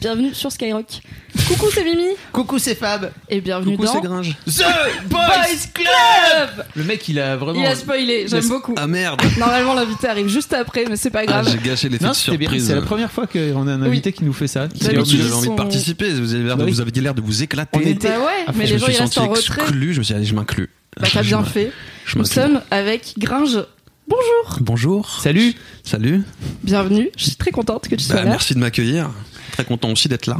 Bienvenue sur Skyrock. Coucou, c'est Mimi Coucou, c'est Fab. et bienvenue Coucou, dans c'est Gringe. The Boys Club Le mec, il a vraiment. Il a spoilé, j'aime beaucoup. Ah merde Normalement, l'invité arrive juste après, mais c'est pas Ah, grave. J'ai gâché l'effet de surprise. C'est la première fois qu'on a un invité qui nous fait ça. Qui dit, tu- j'avais envie de participer. Vous avez l'air de, Bah oui. vous avez l'air de vous éclater. On était- Bah ouais, Ah, mais les gens ils restent en retrait. exclu. Je me suis dit, allez, je m'inclus. Bah, t'as bien fait. je Nous sommes avec Gringe. Bonjour, Bonjour. Salut. Salut. bienvenue. Je suis très contente que tu sois Bah, là. merci de m'accueillir. Très content aussi d'être là.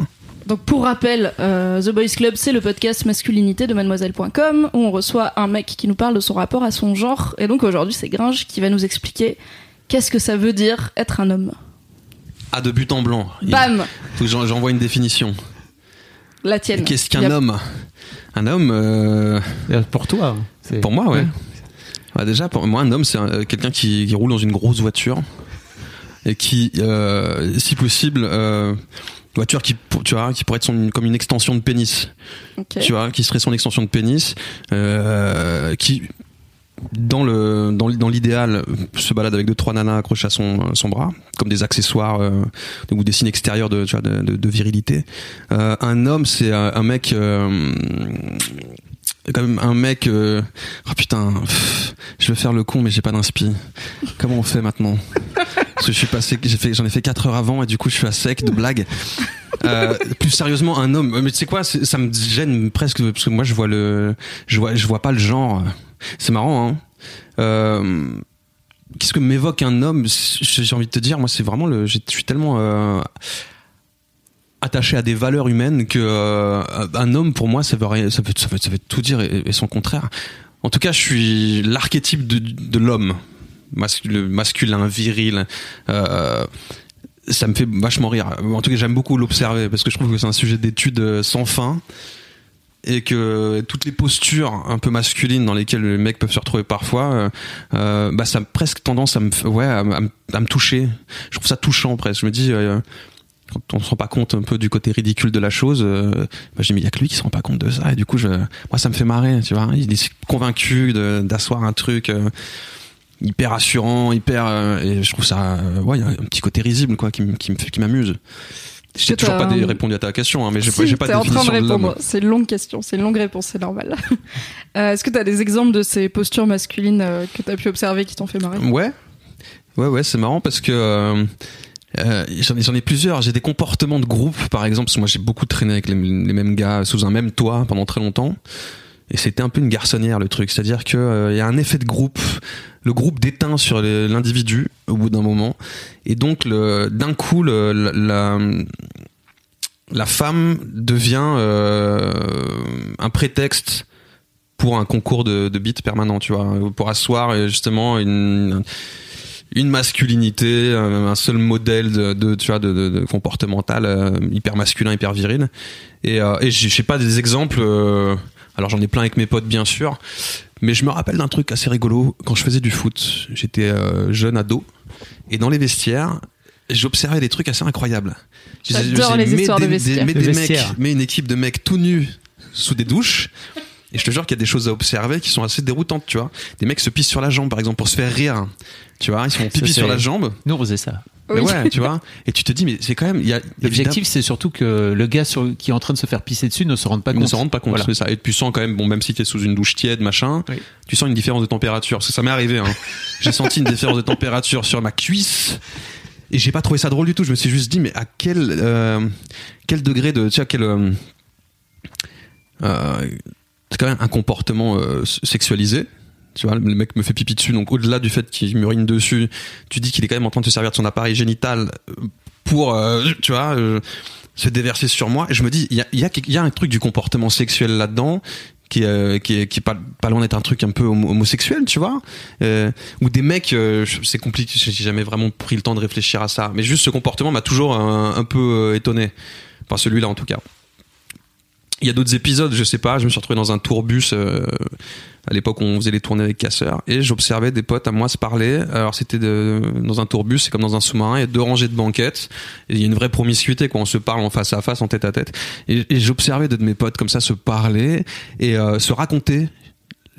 Donc pour rappel, euh, The Boys Club, c'est le podcast masculinité de mademoiselle.com où on reçoit un mec qui nous parle de son rapport à son genre. Et donc aujourd'hui, c'est Gringe qui va nous expliquer qu'est-ce que ça veut dire être un homme. Ah, de but en blanc. Bam j'envoie une définition. La tienne. Qu'est-ce qu'un a- homme? Un homme, euh, Pour toi. c'est- pour moi, ouais. Ouais, déjà, pour moi, un homme, c'est euh, quelqu'un qui, qui roule dans une grosse voiture et qui, euh, si possible, euh, voiture qui, tu vois, qui pourrait être son- comme une extension de pénis. Tu vois, qui serait son extension de pénis, euh, qui dans le dans, l'idéal se balade avec deux trois nanas accrochées à son bras comme des accessoires euh, ou des signes extérieurs de tu vois de, de, de virilité. Euh, un homme c'est un, un mec euh, quand même un mec oh putain pff, je veux faire le con mais j'ai pas d'inspi. Comment on fait maintenant? Parce que je suis passé j'en ai fait 4 heures avant et du coup je suis à sec de blagues euh, plus sérieusement, un homme. Mais tu sais quoi, ça me gêne presque parce que moi je vois le, je vois, je vois pas le genre. C'est marrant, hein. Euh, Qu'est-ce que m'évoque un homme? J'ai envie de te dire, moi c'est vraiment le. Je suis tellement euh, attaché à des valeurs humaines que un homme pour moi ça veut ça veut, tout dire et, et son contraire. En tout cas, je suis l'archétype de l'homme masculin, viril. Euh, ça me fait vachement rire. En tout cas, j'aime beaucoup l'observer parce que je trouve que c'est un sujet d'étude euh, sans fin et que toutes les postures un peu masculines dans lesquelles les mecs peuvent se retrouver parfois, euh, bah ça a presque tendance à me, ouais, à, me- toucher. Je trouve ça touchant presque. Je me dis. quand on se rend pas compte un peu du côté ridicule de la chose, euh, bah, je dis mais il y a que lui qui se rend pas compte de ça et du coup moi ça me fait marrer, tu vois. Il est convaincu d'asseoir un truc hyper assurant, hyper euh, et je trouve ça, euh, ouais, il y a un petit côté risible quoi qui, qui m'amuse. J'ai que toujours pas un- répondu à ta question, hein, mais j'ai Si, pas, pas de en train de définition répondre. C'est une longue question, c'est une longue réponse, c'est normal. Euh, Est-ce que tu as des exemples de ces postures masculines que tu as pu observer qui t'ont fait marrer? Ouais, ouais, ouais, c'est marrant parce que euh, j'en ai, plusieurs. J'ai des comportements de groupe, par exemple, parce que moi j'ai beaucoup traîné avec les, les mêmes gars sous un même toit pendant très longtemps. Et c'était un peu une garçonnière le truc, c'est-à-dire que euh, y a un effet de groupe. Le groupe déteint sur l'individu au bout d'un moment, et donc d'un coup la, la femme devient euh, un prétexte pour un concours de, de permanent, tu vois, pour asseoir euh, justement une une masculinité, un un seul modèle de, tu vois de, comportemental euh, hyper masculin, hyper viril. Et, euh, et sais pas des exemples. Alors j'en ai plein avec mes potes bien sûr, mais je me rappelle d'un truc assez rigolo quand je faisais du foot. J'étais euh, jeune ado et dans les vestiaires, j'observais des trucs assez incroyables. J'adore J'ai- les histoires de des- des- vestiaires. mis De des vestiaires. mecs, mais une équipe de mecs tout nus sous des douches. Et je te jure qu'il y a des choses à observer qui sont assez déroutantes, tu vois. Des mecs se pissent sur la jambe, par exemple, pour se faire rire. Tu vois, ils se font pipi sur la jambe. Nous, on faisait ça. Mais ouais, tu vois. Et tu te dis, mais c'est quand même, L'objectif, c'est surtout que le gars sur- qui est en train de se faire pisser dessus ne se rende pas Ils ne compte. se rendent pas compte, Voilà. ça. Et tu sens quand même, bon, même si tu es sous une douche tiède, machin, Oui. tu sens une différence de température. Parce que ça m'est arrivé, hein. J'ai senti une différence de température sur ma cuisse. Et j'ai pas trouvé ça drôle du tout. Je me suis juste dit, mais à quel, euh, quel degré de, tu vois, quel, euh, euh, c'est quand même un comportement euh, sexualisé. Tu vois, le mec me fait pipi dessus, donc au-delà du fait qu'il m'urine dessus, tu dis qu'il est quand même en train de se servir de son appareil génital euh, pour, euh, tu vois, euh, se déverser sur moi. Et je me dis, il y a, un truc du comportement sexuel là-dedans qui qui est, qui pas, loin d'être un truc un peu homo- homosexuel, tu vois. Ou des mecs, c'est compliqué, j'ai jamais vraiment pris le temps de réfléchir à ça. Mais juste ce comportement m'a toujours un, un peu étonné. Enfin, celui-là en tout cas. Il y a d'autres épisodes, je sais pas, je me suis retrouvé dans un tourbus euh, à l'époque où on faisait les tournées avec Casseur et j'observais des potes à moi se parler. Alors c'était dans un tourbus, c'est comme dans un sous-marin, il y a deux rangées de banquettes et il y a une vraie promiscuité quoi, on se parle en face à face, en tête à tête. Et, j'observais de mes potes comme ça se parler et euh, se raconter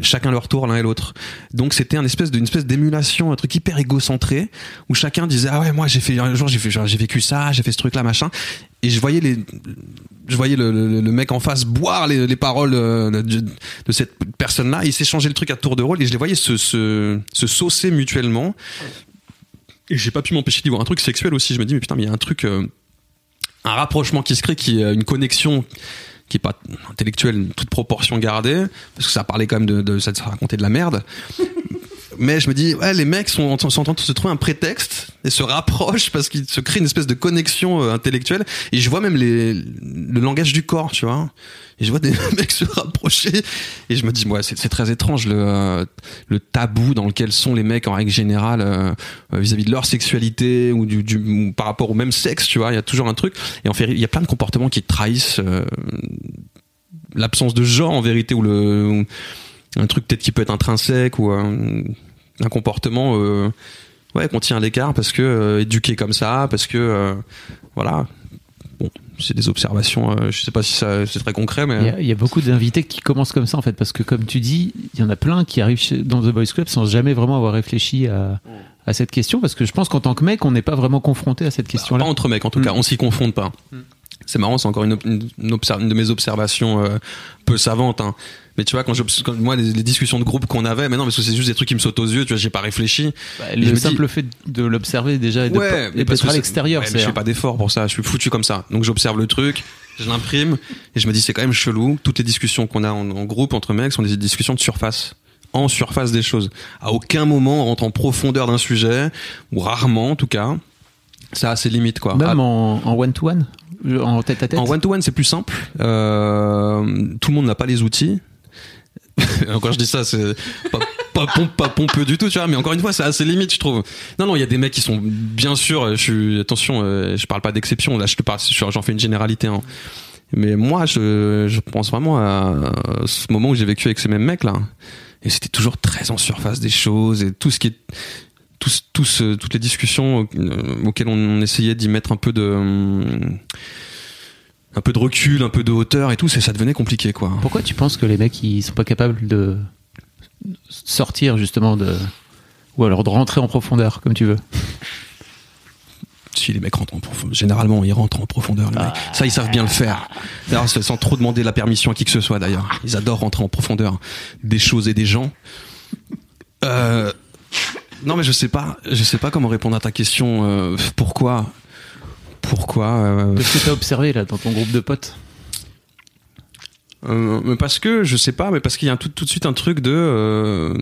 chacun leur tour l'un et l'autre. Donc c'était un espèce d'émulation, un truc hyper égocentré où chacun disait ah ouais moi j'ai fait un jour j'ai j'ai vécu ça, j'ai fait ce truc là machin et je voyais les je voyais le, mec en face boire les, les paroles euh, de, cette personne là, il s'échangeait le truc à tour de rôle et je les voyais se se, saucer mutuellement. Et j'ai pas pu m'empêcher d'y voir un truc sexuel aussi, je me dis mais putain mais il y a un truc euh, un rapprochement qui se crée qui est une connexion qui est pas intellectuelle, toute proportion gardée, parce que ça parlait quand même de, de ça racontait de la merde. Mais je me dis, ouais, les mecs sont, en- train de se trouver un prétexte et se rapprochent parce qu'ils se créent une espèce de connexion euh, intellectuelle. Et je vois même le langage du corps, tu vois. Et je vois des mecs se rapprocher. Et je me dis, ouais, c'est très étrange le, euh, le tabou dans lequel sont les mecs en règle générale euh, vis-à-vis de leur sexualité ou, du, par rapport au même sexe, tu vois. Il y a toujours un truc. Et en fait, il y a plein de comportements qui trahissent l'absence de genre en vérité ou le un truc peut-être qui peut être intrinsèque ou un comportement euh, ouais qu'on tient à l'écart parce que euh, éduqué comme ça parce que euh, voilà bon c'est des observations je sais pas si ça c'est très concret Il y, mais a, il y a beaucoup d'invités qui commencent comme ça en fait, parce que comme tu dis, il y en a plein qui arrivent chez- dans The Boys Club sans jamais vraiment avoir réfléchi à, à cette question, parce que je pense qu'en tant que mec, on n'est pas vraiment confronté à cette pas question-là. entre mecs en tout Mm. cas on s'y confronte pas c'est marrant c'est encore une, une, une obser- une de mes observations peu savantes hein. Mais tu vois quand, quand moi les, les discussions de groupe qu'on avait mais non parce que c'est juste des trucs qui me sautent aux yeux tu vois j'ai pas réfléchi Bah, je le dis- simple fait de l'observer déjà et de ouais, parce d'être à c'est- l'extérieur, ouais, c'est je fais pas d'effort pour ça. Je suis foutu comme ça. Donc j'observe le truc, je l'imprime et je me dis c'est quand même chelou. Toutes les discussions qu'on a en, en groupe entre mecs sont des discussions de surface. En surface des choses. À aucun moment on rentre en profondeur d'un sujet, ou rarement en tout cas. Ça a ses limites quoi. même À- en en one-to-one, en tête-à-tête. en one to one c'est plus simple. Euh, tout le monde n'a pas les outils. Quand je dis ça, c'est pas, pas, pas pompeux du tout, tu vois. Mais encore une fois, c'est assez limite, je trouve. Non, non, il y a des mecs qui sont, bien sûr, je suis, attention, euh, je parle pas d'exception. Là, je te parle, je- j'en fais une généralité. Hein. Mais moi, je, pense vraiment à ce moment où j'ai vécu avec ces mêmes mecs là. Et c'était toujours très en surface des choses et tout ce qui est, toutes les discussions euh, auxquelles on essayait d'y mettre un peu de, hum, un peu de recul, un peu de hauteur et tout, ça devenait compliqué quoi. Pourquoi tu penses que les mecs ils sont pas capables de sortir justement de ou alors de rentrer en profondeur comme tu veux? Si les mecs rentrent en profondeur, généralement ils rentrent en profondeur. Les mecs. Ça ils savent bien le faire. D'ailleurs, sans trop demander la permission à qui que ce soit d'ailleurs. Ils adorent rentrer en profondeur des choses et des gens. Euh, non mais je sais pas, je sais pas comment répondre à ta question. euh, pourquoi, pourquoi euh, de ce que t'as observé là dans ton groupe de potes? Euh, mais parce que je sais pas, mais parce qu'il y a tout, tout de suite un truc de euh,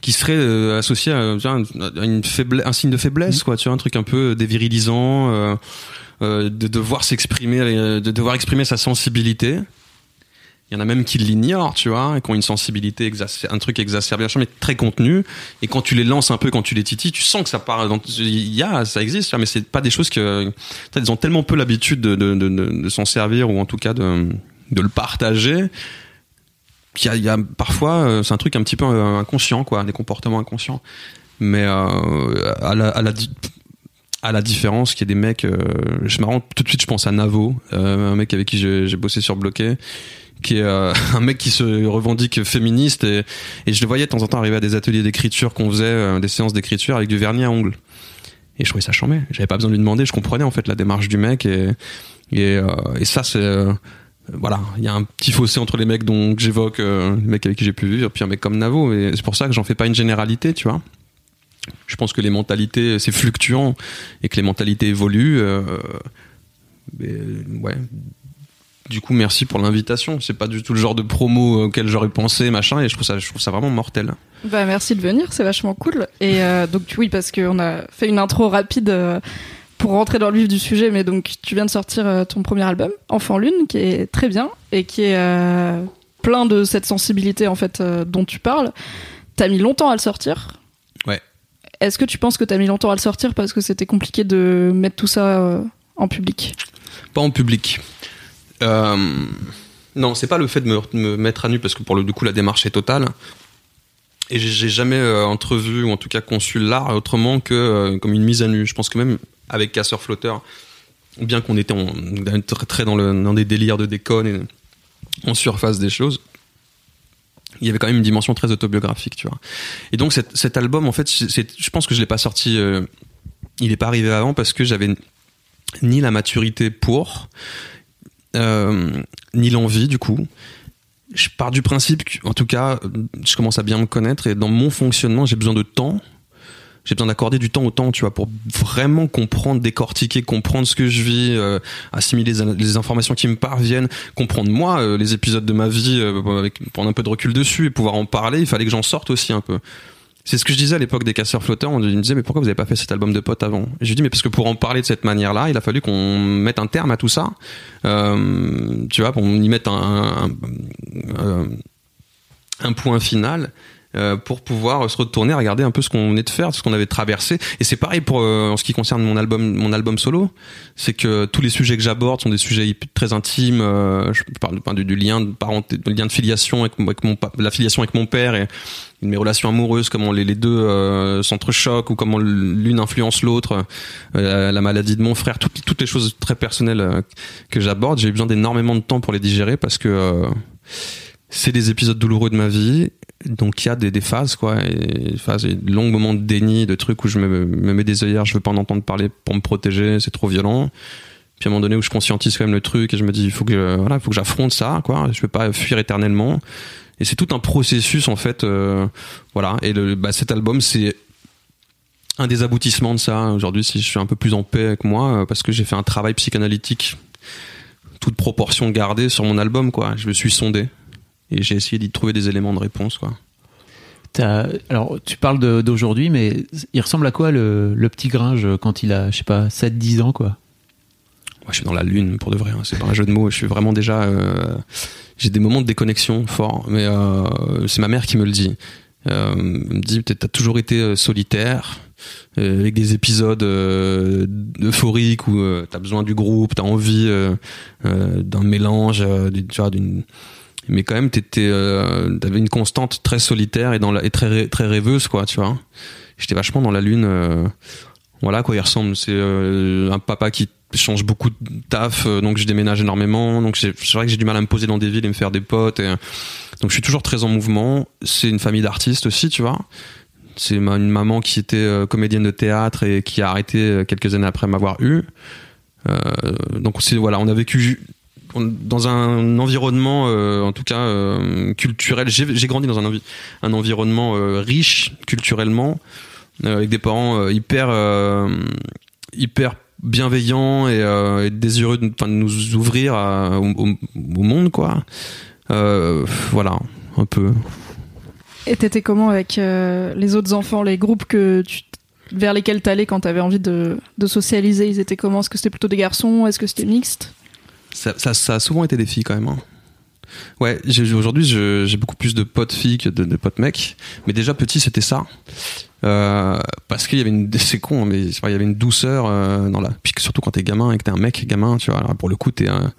qui serait euh, associé à, tu à une faiblesse, un signe de faiblesse, quoi. Tu vois, un truc un peu dévirilisant, euh, euh, de devoir s'exprimer, euh, de devoir exprimer sa sensibilité. Il y en a même qui l'ignorent, tu vois, et qui ont une sensibilité, un truc exacerbé, mais très contenu. Et quand tu les lances un peu, quand tu les titilles, tu sens que ça part. Il y a, ça existe, mais c'est pas des choses que. Ils ont tellement peu l'habitude de, s'en servir ou en tout cas de, le partager qu'il y a, parfois, euh, c'est un truc un petit peu euh, inconscient, quoi, des comportements inconscients. Mais euh, à la, différence qu'il y a des mecs, euh, je marrant, tout de suite je pense à Navo, un mec avec qui j'ai bossé sur Bloqué, qui est euh, un mec qui se revendique féministe et, je le voyais de temps en temps arriver à des ateliers d'écriture qu'on faisait, euh, des séances d'écriture avec du vernis à ongles. Et je trouvais ça chambé. J'avais pas besoin de lui demander, je comprenais en fait la démarche du mec et euh, ça c'est voilà, il y a un petit fossé entre les mecs dont que j'évoque, les mecs avec qui j'ai pu vivre, puis un mec comme Navo, et c'est pour ça que j'en fais pas une généralité, tu vois. Je pense que les mentalités, c'est fluctuant, et que les mentalités évoluent. ouais. Du coup, merci pour l'invitation. C'est pas du tout le genre de promo auquel j'aurais pensé, machin, et je trouve ça, je trouve ça vraiment mortel. Bah merci de venir, c'est vachement cool. Et euh, donc oui, parce qu'on a fait une intro rapide euh, pour rentrer dans le vif du sujet, mais donc tu viens de sortir euh, ton premier album, Enfant Lune, qui est très bien et qui est plein de cette sensibilité en fait dont tu parles. T'as mis longtemps à le sortir. Ouais. Est-ce que tu penses que t'as mis longtemps à le sortir parce que c'était compliqué de mettre tout ça en public? Pas en public. Euh, non, c'est pas le fait de me, mettre à nu parce que pour le coup la démarche est totale. Et j'ai- jamais euh, entrevu ou en tout cas conçu l'art autrement que euh, comme une mise à nu. Je pense que même avec Casseur Flotteur, bien qu'on était très, dans, des délires de déconne et en surface des choses, il y avait quand même une dimension très autobiographique, tu vois. Et donc cet, album, en fait, je pense que je l'ai pas sorti. il est pas arrivé avant parce que j'avais ni la maturité pour, ni l'envie du coup. Je pars du principe en tout cas, je commence à bien me connaître et dans mon fonctionnement, j'ai besoin de temps. J'ai besoin d'accorder du temps au temps, tu vois, pour vraiment comprendre, décortiquer, comprendre ce que je vis, euh, assimiler les, informations qui me parviennent, comprendre moi euh, les épisodes de ma vie, euh, prendre un peu de recul dessus et pouvoir en parler. Il fallait que j'en sorte aussi un peu. C'est ce que je disais à l'époque des casseurs flotteurs. On me disait mais pourquoi vous avez pas fait cet album de potes avant? Et je dis mais parce que pour en parler de cette manière-là, il a fallu qu'on mette un terme à tout ça. Euh, tu vois, qu'on y mette un, un, un- un point final. Euh, pour pouvoir se retourner, regarder un peu ce qu'on venait de faire, ce qu'on avait traversé. Et c'est pareil pour euh, en ce qui concerne mon album, mon album solo, c'est que tous les sujets que j'aborde sont des sujets très intimes. euh, je parle du, lien de parenté, du lien de filiation avec, avec mon, la filiation avec mon père et mes relations amoureuses, comment les, les deux euh, s'entrechoquent ou comment l'une influence l'autre, euh, la maladie de mon frère, toutes, toutes les choses très personnelles euh, que j'aborde. J'ai eu besoin d'énormément de temps pour les digérer parce que euh, c'est des épisodes douloureux de ma vie. Donc il y a des, phases quoi, phases, et longs moments de déni, de trucs où je me, me mets des œillères, je veux pas en entendre parler pour me protéger, c'est trop violent. Puis à un moment donné où je conscientise quand même le truc et je me dis il faut que voilà, il faut que j'affronte ça quoi, je peux pas fuir éternellement. Et c'est tout un processus en fait, euh, voilà. Et bah, cet album c'est un des aboutissements de ça. Aujourd'hui, si je suis un peu plus en paix avec moi, euh, parce que j'ai fait un travail psychanalytique, toute proportion gardée sur mon album quoi. Je me suis sondé et j'ai essayé d'y trouver des éléments de réponse quoi. T'as- Alors, tu parles de- d'aujourd'hui, mais il ressemble à quoi le, le petit Gringe quand il a, je sais pas, 7-10 ans, quoi? Moi, je suis dans la lune pour de vrai. hein. C'est pas un jeu de mots. Je suis vraiment déjà. euh, J'ai des moments de déconnexion forts, mais euh, c'est ma mère qui me le dit. Euh, elle me dit t'as toujours été solitaire, avec des épisodes euphoriques où t'as besoin du groupe, t'as envie d'un mélange, tu vois, d'une. Mais quand même, t'étais, euh, t'avais une constante très solitaire et dans la, et très très rêveuse, quoi, tu vois. J'étais vachement dans la lune. euh, voilà quoi il ressemble. C'est euh, un papa qui change beaucoup de taf, euh, donc je déménage énormément. Donc c'est vrai que j'ai du mal à me poser dans des villes et me faire des potes. Et, donc je suis toujours très en mouvement. C'est une famille d'artistes aussi, tu vois. C'est une maman qui était euh, comédienne de théâtre et qui a arrêté euh, quelques années après m'avoir eu. Donc c'est voilà, on a vécu dans un environnement, euh, en tout cas euh, culturel. J'ai grandi dans un, envi- un environnement euh, riche culturellement, avec des parents hyper, hyper bienveillants et, désireux de, nous ouvrir au, monde, quoi. Voilà, un peu. Et t'étais comment avec les autres enfants, les groupes vers lesquels t'allais quand t'avais envie de, de socialiser? Ils étaient comment? Est-ce que c'était plutôt des garçons? Est-ce que c'était mixte? Ça, ça, a souvent été des filles quand même. hein. Ouais, aujourd'hui j'ai beaucoup plus de potes filles que de, potes mecs, mais déjà petit c'était ça, Euh, parce qu'il y avait une, c'est con, hein, mais il y avait une douceur euh, dans la, puis surtout quand t'es gamin et que t'es un mec gamin, tu vois, pour le coup t'es un,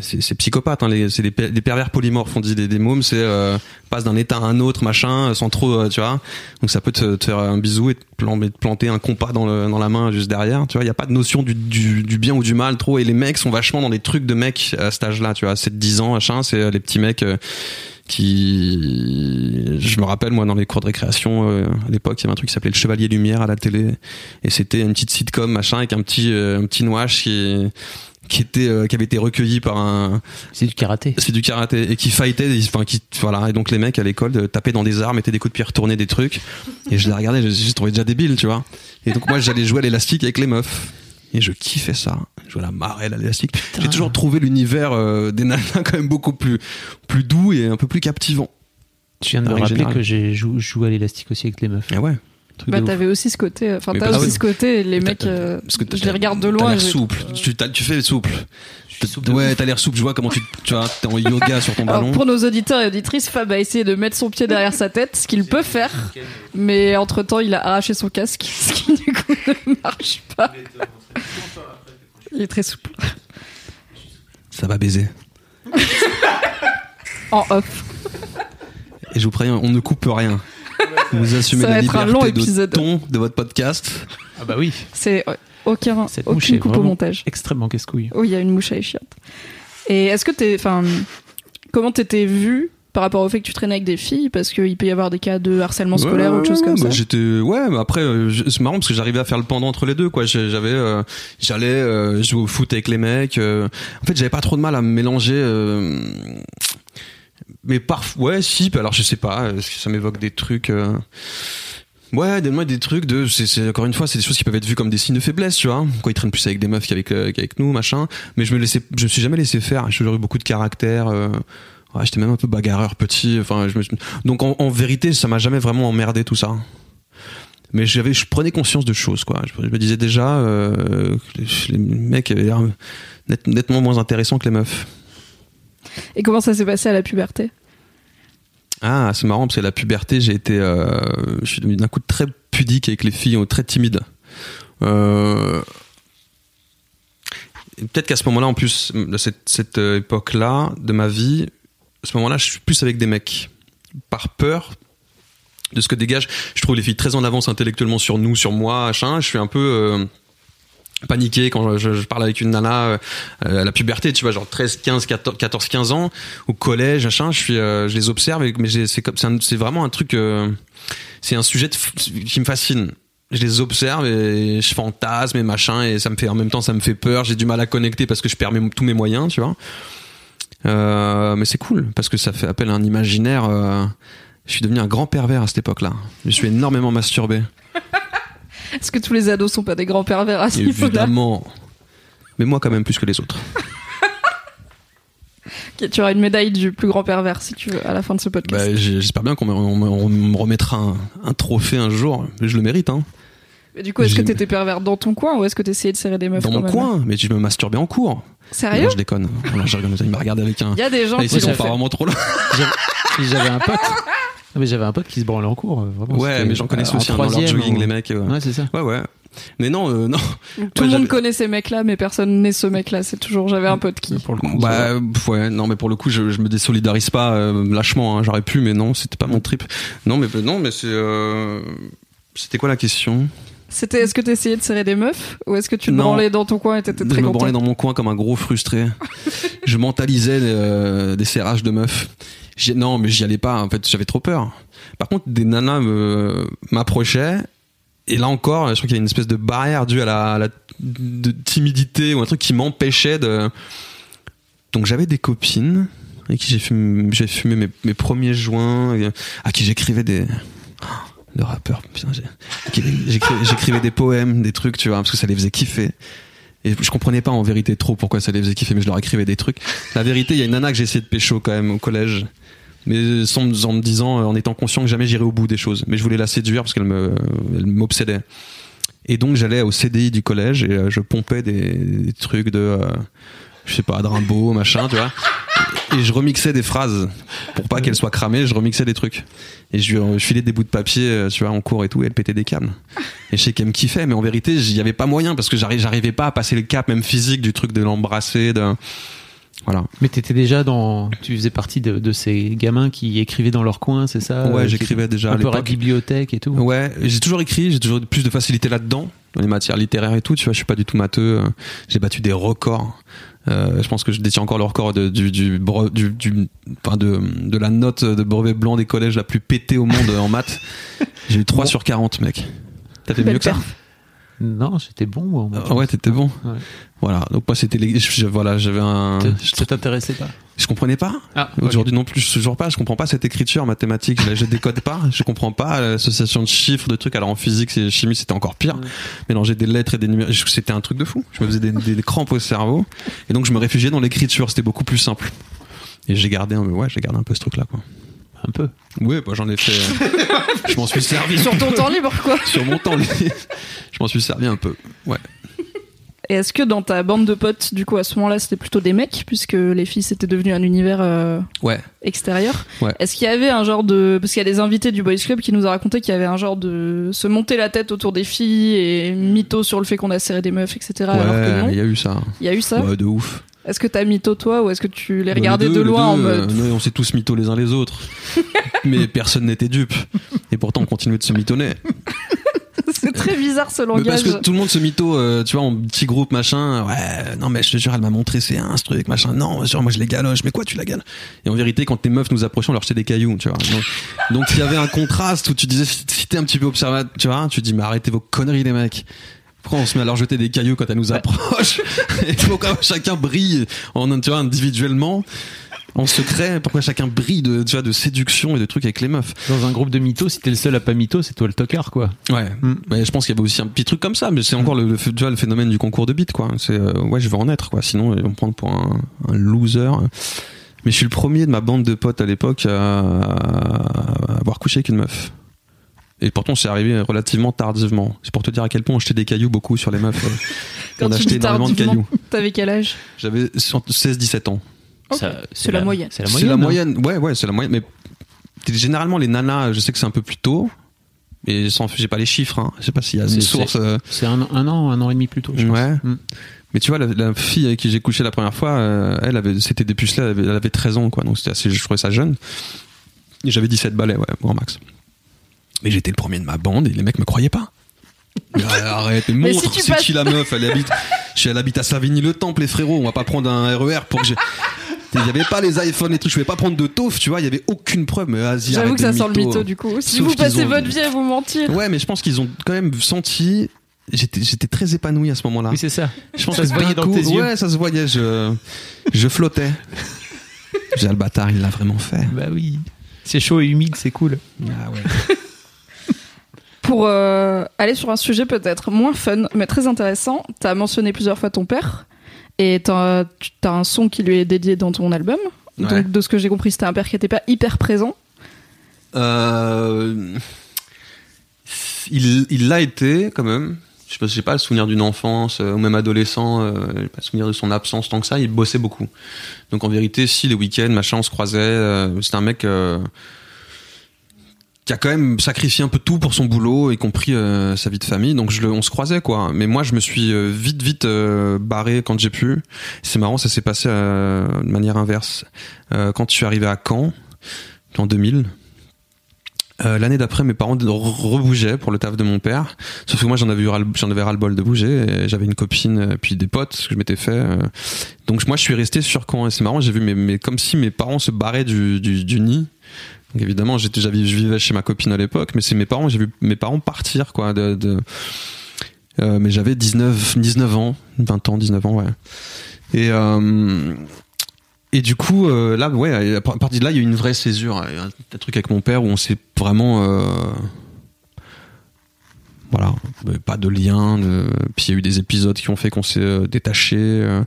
c'est c'est psychopathe, hein, c'est des, des pervers polymorphes, on dit des, des mômes, c'est euh, passe d'un état à un autre, machin, sans trop, euh, tu vois. Donc ça peut te, te faire un bisou et te, planter un compas dans, le, dans la main juste derrière, tu vois. Il y a pas de notion du, du, du bien ou du mal trop. Et les mecs sont vachement dans des trucs de mecs à cet âge-là, tu vois, 7-10 ans, machin. C'est euh, les petits mecs. euh, qui je me rappelle moi dans les cours de récréation euh, à l'époque il y avait un truc qui s'appelait le chevalier lumière à la télé et c'était une petite sitcom machin avec un petit euh, un petit qui qui était euh, qui avait été recueilli par un C'est du karaté. c'est du karaté. Et qui fightait enfin qui voilà. Et donc les mecs à l'école euh, tapaient dans des armes mettaient des coups de pied retournaient des trucs. Et je les regardais je, je les trouvais déjà débile tu vois. Et donc moi j'allais jouer à l'élastique avec les meufs. Et je kiffais ça. Je la marelle à l'élastique. J'ai toujours trouvé l'univers euh, des nanas quand même beaucoup plus plus doux et un peu plus captivant. Tu viens de me rappeler que j'ai jou- joué à l'élastique aussi avec les meufs. et ouais Truc Bah t'avais aussi ce côté, enfin Mais t'as aussi ce côté, les T'as- mecs, euh, parce que t'as- je les regarde de t'as loin. l'air et je- souple tu, t'as- tu fais souple ouais, t'as l'air souple. Je vois comment tu, tu vois, t'es en yoga sur ton Alors, ballon. pour nos auditeurs et auditrices, Fab a essayé de mettre son pied derrière sa tête, ce qu'il peut faire, mais entre temps, il a arraché son casque, ce qui du coup ne marche pas. Il est très souple. Ça va baiser. En off. Et je vous préviens, on ne coupe rien. Vous assumez Ça va la être un liberté long de épisode. ton de votre podcast. Ah bah oui, C'est aucun, cette mouche aucune est coupe au vraiment montage. extrêmement casse-couille. Oui, il y a une mouche à échiotte. Et est-ce que t'es, enfin, comment t'étais vu par rapport au fait que tu traînais avec des filles? Parce qu'il peut y avoir des cas de harcèlement scolaire ou autre chose comme bah, ça J'étais ouais, mais après euh, je- c'est marrant parce que j'arrivais à faire le pendant entre les deux quoi. J'ai- J'avais euh, j'allais euh, jouer au foot avec les mecs. euh, en fait, j'avais pas trop de mal à me mélanger. euh, mais parfois ouais, si. Alors je sais pas, euh, ça m'évoque des trucs. euh, Ouais, donne-moi des trucs de. C'est, encore une fois, c'est des choses qui peuvent être vues comme des signes de faiblesse, tu vois. Quoi, ils traînent plus avec des meufs qu'avec euh, qu'avec nous, machin. Mais je me laissais, je me suis jamais laissé faire. J'ai toujours eu beaucoup de caractère. ouais, j'étais même un peu bagarreur petit. Enfin, je donc en, vérité, ça m'a jamais vraiment emmerdé tout ça. Mais j'avais, je prenais conscience de choses, quoi. Je, me disais déjà euh, les, mecs avaient l'air net- nettement moins intéressants que les meufs. Et comment ça s'est passé à la puberté? Ah, c'est marrant parce que la puberté, j'ai été, euh, je suis devenu d'un coup très pudique avec les filles, très timide. Euh, Peut-être qu'à ce moment-là, en plus, cette, cette euh, époque-là de ma vie, à ce moment-là, je suis plus avec des mecs par peur de ce que dégage. Je trouve les filles très en avance intellectuellement sur nous, sur moi, machin. Je suis un peu paniqué quand je, parle avec une nana euh, à la puberté, tu vois, genre 13, 15, 14, 14 15 ans, au collège, machin. Je euh, les observe, mais c'est vraiment un truc, euh, c'est un sujet qui me fascine. Je les observe et je fantasme et machin et ça me fait en même temps ça me fait peur. J'ai du mal à connecter parce que je perds tous mes moyens, tu vois. Euh, mais c'est cool parce que ça fait appel à un imaginaire. euh, je suis devenu un grand pervers à cette époque-là. Je suis énormément masturbé. Est-ce que tous les ados sont pas des grands pervers à ce niveau-là Évidemment. Mais moi quand même plus que les autres. Ok, Tu auras une médaille du plus grand pervers si tu veux à la fin de ce podcast. Bah, J'espère bien qu'on me, on me- on me remettra un, un trophée un jour. Mais je le mérite, hein. Mais du coup, est-ce que j'ai- t'étais pervers dans ton coin ou est-ce que t'essayais de serrer des meufs Dans quand mon même coin. Mais je me masturbais en cours. Sérieux Non, je déconne. Voilà, je rigole, il m'a regardé avec un. Il y a des gens Ah, qui ici, l'ont on part fait. vraiment trop loin. J'avais- J'avais un pote. Non, mais j'avais un pote qui se branlait en cours. euh, Vraiment, Ouais, mais j'en connais en aussi hein, dans leur jogging, ou- les mecs. euh. Ouais, c'est ça. Ouais, ouais. Mais non, euh, non. Tout Ouais, le monde connaît ces mecs-là, mais personne n'est ce mec-là. C'est toujours, j'avais un pote qui. Pour le coup, Bah, ouais, non, mais pour le coup, je, je me désolidarise pas euh, lâchement. hein, J'aurais pu, mais non, c'était pas mon trip. Non, mais non, mais c'est. euh, C'était quoi la question? C'était, est-ce que t'essayais de serrer des meufs ou est-ce que tu te Non. branlais dans ton coin et t'étais Je très me content? branlais dans mon coin comme un gros frustré. je mentalisais euh, des serrages de meufs. Non, mais j'y allais pas. En fait, j'avais trop peur. Par contre, des nanas me- m'approchaient. Et là encore, je crois qu'il y a une espèce de barrière due à la, de timidité ou un truc qui m'empêchait de. Donc j'avais des copines avec qui j'ai fumé, mes, premiers joints, à qui j'écrivais des. Oh, Le rappeur, putain, j'écrivais des poèmes, des trucs, tu vois, parce que ça les faisait kiffer. Et je comprenais pas en vérité trop pourquoi ça les faisait kiffer, mais je leur écrivais des trucs. La vérité, il y a une nana que j'ai essayé de pécho quand même au collège. Mais sans, me- en me disant, euh, en étant conscient que jamais j'irais au bout des choses. Mais je voulais la séduire parce qu'elle me, elle m'obsédait. Et donc j'allais au CDI du collège et euh, je pompais des, trucs de, euh, je sais pas, de Rimbaud, machin, tu vois. Et je remixais des phrases pour pas qu'elles soient cramées. Je remixais des trucs. Et je, lui- filais des bouts de papier, euh, tu vois, en cours et tout. Et elle pétait des câbles. Et je sais qu'elle me kiffait, mais en vérité, il y avait pas moyen parce que j'arri- j'arrivais pas à passer le cap, même physique, du truc de l'embrasser, de, voilà. Mais t'étais déjà dans. Tu faisais partie de, de ces gamins qui écrivaient dans leur coin, c'est ça Ouais, euh, j'écrivais déjà à Un peu à la bibliothèque et tout. Ouais, j'ai toujours écrit, j'ai toujours plus de facilité là-dedans, dans les matières littéraires et tout, tu vois, je suis pas du tout matheux, euh, j'ai battu des records. Euh, je pense que je détiens encore le record de, du, du, du, du- enfin de, de la note de brevet blanc des collèges la plus pétée au monde en maths. J'ai eu 3 sur 40, mec. T'as fait mieux que ça. Non, j'étais bon. moi, en maths. Ah Ouais, t'étais bon. Ouais. Voilà, donc moi c'était les... je- voilà, j'avais un je, Ça t'intéressait pas? Je comprenais pas. Ah, Aujourd'hui non plus, toujours pas. Je comprends pas cette écriture mathématique. Je, je décode pas. Je comprends pas l'association de chiffres, de trucs. Alors en physique et chimie, c'était encore pire. Mélanger des lettres et des numéros, c'était un truc de fou. Je me faisais des, crampes au cerveau. Et donc je me réfugiais dans l'écriture. C'était beaucoup plus simple. Et j'ai gardé un, ouais, j'ai gardé un peu ce truc-là, quoi. Un peu. Ouais, bah, j'en ai fait. je m'en suis servi Sur ton temps libre, quoi. sur mon temps libre. Je m'en suis servi un peu. Ouais. Et est-ce que dans ta bande de potes, du coup, à ce moment-là, c'était plutôt des mecs, puisque les filles, c'était devenu un univers euh, Ouais. extérieur? Ouais. Est-ce qu'il y avait un genre de... Parce qu'il y a des invités du Boys Club qui nous ont raconté qu'il y avait un genre de... se monter la tête autour des filles et mytho sur le fait qu'on a serré des meufs, etc. alors que non. Ouais, il y a eu ça. Il y a eu ça? Ouais, de ouf. Est-ce que t'as mytho toi ou est-ce que tu les Bah, regardais les de loin en mode... euh, on s'est tous mythos les uns les autres. Mais personne n'était dupe. Et pourtant, on continuait de se mythonner. C'est très bizarre ce Mais langage. parce que tout le monde se mytho, euh, tu vois, en petit groupe, machin. Ouais, non, mais je te jure, elle m'a montré c'est un ce truc, machin. Non, sûr, moi je les galoche. Mais quoi, tu la gales? Et en vérité, quand tes meufs nous approchaient, on leur jetait des cailloux, tu vois. Donc, il y avait un contraste où tu disais, si t'es un petit peu observateur, tu vois, tu dis, mais arrêtez vos conneries, les mecs. Pourquoi on se met à leur jeter des cailloux quand elles nous approchent? Il faut quand même chacun brille, en, tu vois, individuellement. En secret, pourquoi chacun brille de, tu vois, de séduction et de trucs avec les meufs Dans un groupe de mythos, si t'es le seul à pas mytho, c'est toi le tocard, quoi. Ouais, Mm. mais je pense qu'il y avait aussi un petit truc comme ça, mais c'est encore le, le, tu vois, le phénomène du concours de beat, quoi. C'est euh, ouais, je veux en être, quoi. Sinon, ils vont me prendre pour un, un loser. Mais je suis le premier de ma bande de potes à l'époque à, à avoir couché avec une meuf. Et pourtant, c'est arrivé relativement tardivement. C'est pour te dire à quel point on jetait des cailloux beaucoup sur les meufs. euh. Quand on tu achetait dis énormément de tardivement, cailloux. T'avais quel âge? J'avais 16-17 ans. C'est la moyenne. C'est la C'est moyenne. la hein. moyenne. Ouais, ouais, c'est la moyenne. Mais généralement, les nanas, je sais que c'est un peu plus tôt. Et sans, j'ai pas les chiffres, hein. Je sais pas s'il y a C'est- une c'est- source. euh, C'est un, un an, un an et demi plus tôt, je pense. Ouais. Mm. Mais tu vois, la, la fille avec qui j'ai couché la première fois, euh, elle avait, c'était des pucelets, elle avait, elle avait 13 ans, quoi. Donc c'était assez, je trouvais ça jeune. Et j'avais 17 balais, ouais, grand max. Mais j'étais le premier de ma bande et les mecs me croyaient pas. Mais arrête, montre, si c'est passes- qui la meuf Elle habite, elle habite à Savigny-le-Temple, les frérots. On va pas prendre un RER pour que j'ai. Il y avait pas les iPhones et tout, je pouvais pas prendre de taufe, tu vois, il y avait aucune preuve, mais vas-y, J'avoue que ça sent le mytho du coup. Si Sauf vous passez ont- votre vie à vous mentir. Ouais, mais je pense qu'ils ont quand même senti. J'étais, j'étais très épanoui à ce moment-là. Oui, c'est ça. Je pense Ça que se voyait dans coup- tes yeux. Ouais, ça se voyait. Je, je flottais. J'ai le bâtard, il l'a vraiment fait. Bah oui. C'est chaud et humide, c'est cool. Ah ouais. Pour euh, aller sur un sujet peut-être moins fun, mais très intéressant, t'as mentionné plusieurs fois ton père. Et t'as tu- t'as un son qui lui est dédié dans ton album. Ouais. Donc, de ce que j'ai compris, c'était un père qui était pas hyper présent. Euh, il, l'a été quand même. Je sais pas, pas le souvenir d'une enfance euh, ou même adolescent. Euh, pas le souvenir de son absence tant que ça. Il bossait beaucoup. Donc en vérité, si les week-ends, machin, on se croisait. c'est un mec. Qui a quand même sacrifié un peu tout pour son boulot, y compris euh, sa vie de famille. Donc je le, on se croisait quoi. Mais moi, je me suis euh, vite, vite euh, barré quand j'ai pu. C'est marrant, ça s'est passé de manière inverse. Quand je suis arrivé à Caen en 2000. Euh, L'année d'après, mes parents re- rebougeaient pour le taf de mon père. Sauf que moi, j'en avais eu avais ras le bol de bouger. et J'avais une copine, euh, puis des potes que je m'étais fait. euh. Donc moi, je suis resté sur Caen. Et c'est marrant, j'ai vu mes, mes- comme si mes parents se barraient du, du, du nid. Donc évidemment, j'étais, je vivais chez ma copine à l'époque, mais c'est mes parents, j'ai vu mes parents partir, quoi. De, de- euh, mais j'avais 19, 19 ans, 20 ans, 19 ans, ouais. Et, euh, et du coup, euh, là, ouais, à partir de là, il y a eu une vraie césure. A Un, un truc avec mon père où on s'est vraiment. euh, voilà, euh, pas de lien. Puis il y a eu des épisodes qui ont fait qu'on s'est euh, détaché. euh,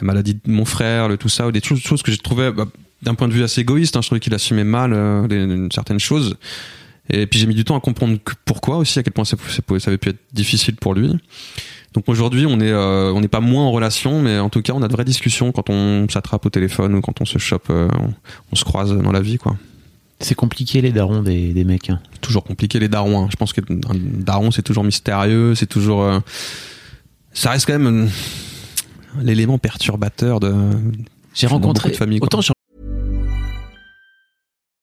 la maladie de mon frère, le, tout ça, des choses, que j'ai trouvé bah, d'un point de vue assez égoïste. hein, je trouvais qu'il assumait mal euh, certaines choses. Et puis j'ai mis du temps à comprendre pourquoi aussi, à quel point ça avait pu être difficile pour lui. Donc aujourd'hui, on est, euh, on n'est pas moins en relation, mais en tout cas, on a de vraies discussions quand on s'attrape au téléphone ou quand on se chope, euh, on, on se croise dans la vie, quoi. C'est compliqué les darons des, des mecs. hein. Toujours compliqué les darons. hein. Je pense qu'un daron, c'est toujours mystérieux, c'est toujours, euh, ça reste quand même euh, l'élément perturbateur de. J'ai rencontré de familles, autant j'ai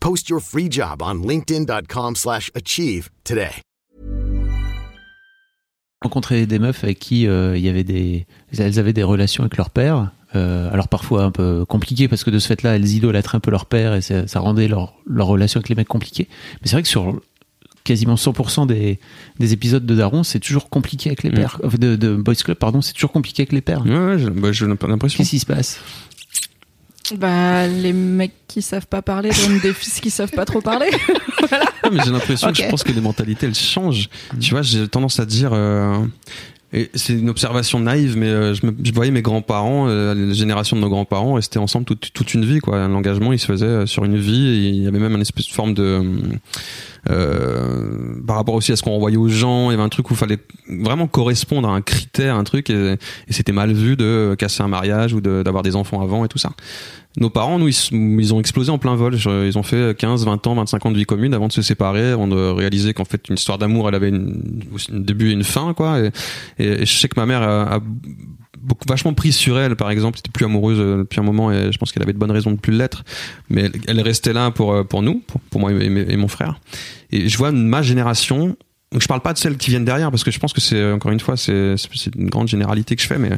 Post your free job on linkedin.com/achieve slash achieve today. rencontré des meufs avec qui euh, il y avait des, elles avaient des relations avec leur père. euh, alors parfois un peu compliquées parce que de ce fait-là, elles idolâtraient un peu leur père et ça, ça rendait leur, leur relation avec les mecs compliquée. Mais c'est vrai que sur quasiment 100% des, des épisodes de Daron, c'est toujours compliqué avec les Mm. pères. Euh, De, de Boys Club, pardon, c'est toujours compliqué avec les pères. Ouais, ouais, j'ai bah, j'ai l'impression. Qu'est-ce qui se passe? Bah, les mecs qui savent pas parler donnent des fils qui savent pas trop parler. Ah, mais j'ai l'impression que je pense que les mentalités elles changent. Tu vois, j'ai tendance à dire. euh, et c'est une observation naïve, mais euh, je, me, je voyais mes grands-parents, euh, la génération de nos grands-parents, rester ensemble toute, toute une vie. Quoi. L'engagement, il se faisait euh, sur une vie. Et il y avait même une espèce de forme de... Euh, par rapport aussi à ce qu'on envoyait aux gens, il y avait un truc où il fallait vraiment correspondre à un critère, un truc, et, et c'était mal vu de casser un mariage ou de- d'avoir des enfants avant et tout ça. Nos parents, nous, ils, ont explosé en plein vol. Ils ont fait 15, 20 ans, 25 ans de vie commune avant de se séparer, avant de réaliser qu'en fait, une histoire d'amour, elle avait une, un début et une fin, quoi. Et, je sais que ma mère a, beaucoup, vachement pris sur elle, par exemple. Elle était plus amoureuse euh, depuis un moment et je pense qu'elle avait de bonnes raisons de plus l'être. Mais elle, restait là pour, euh, pour nous, pour, moi et, et- mon frère. Et je vois ma génération. Donc je parle pas de celles qui viennent derrière parce que je pense que c'est encore une fois c'est une grande généralité que je fais mais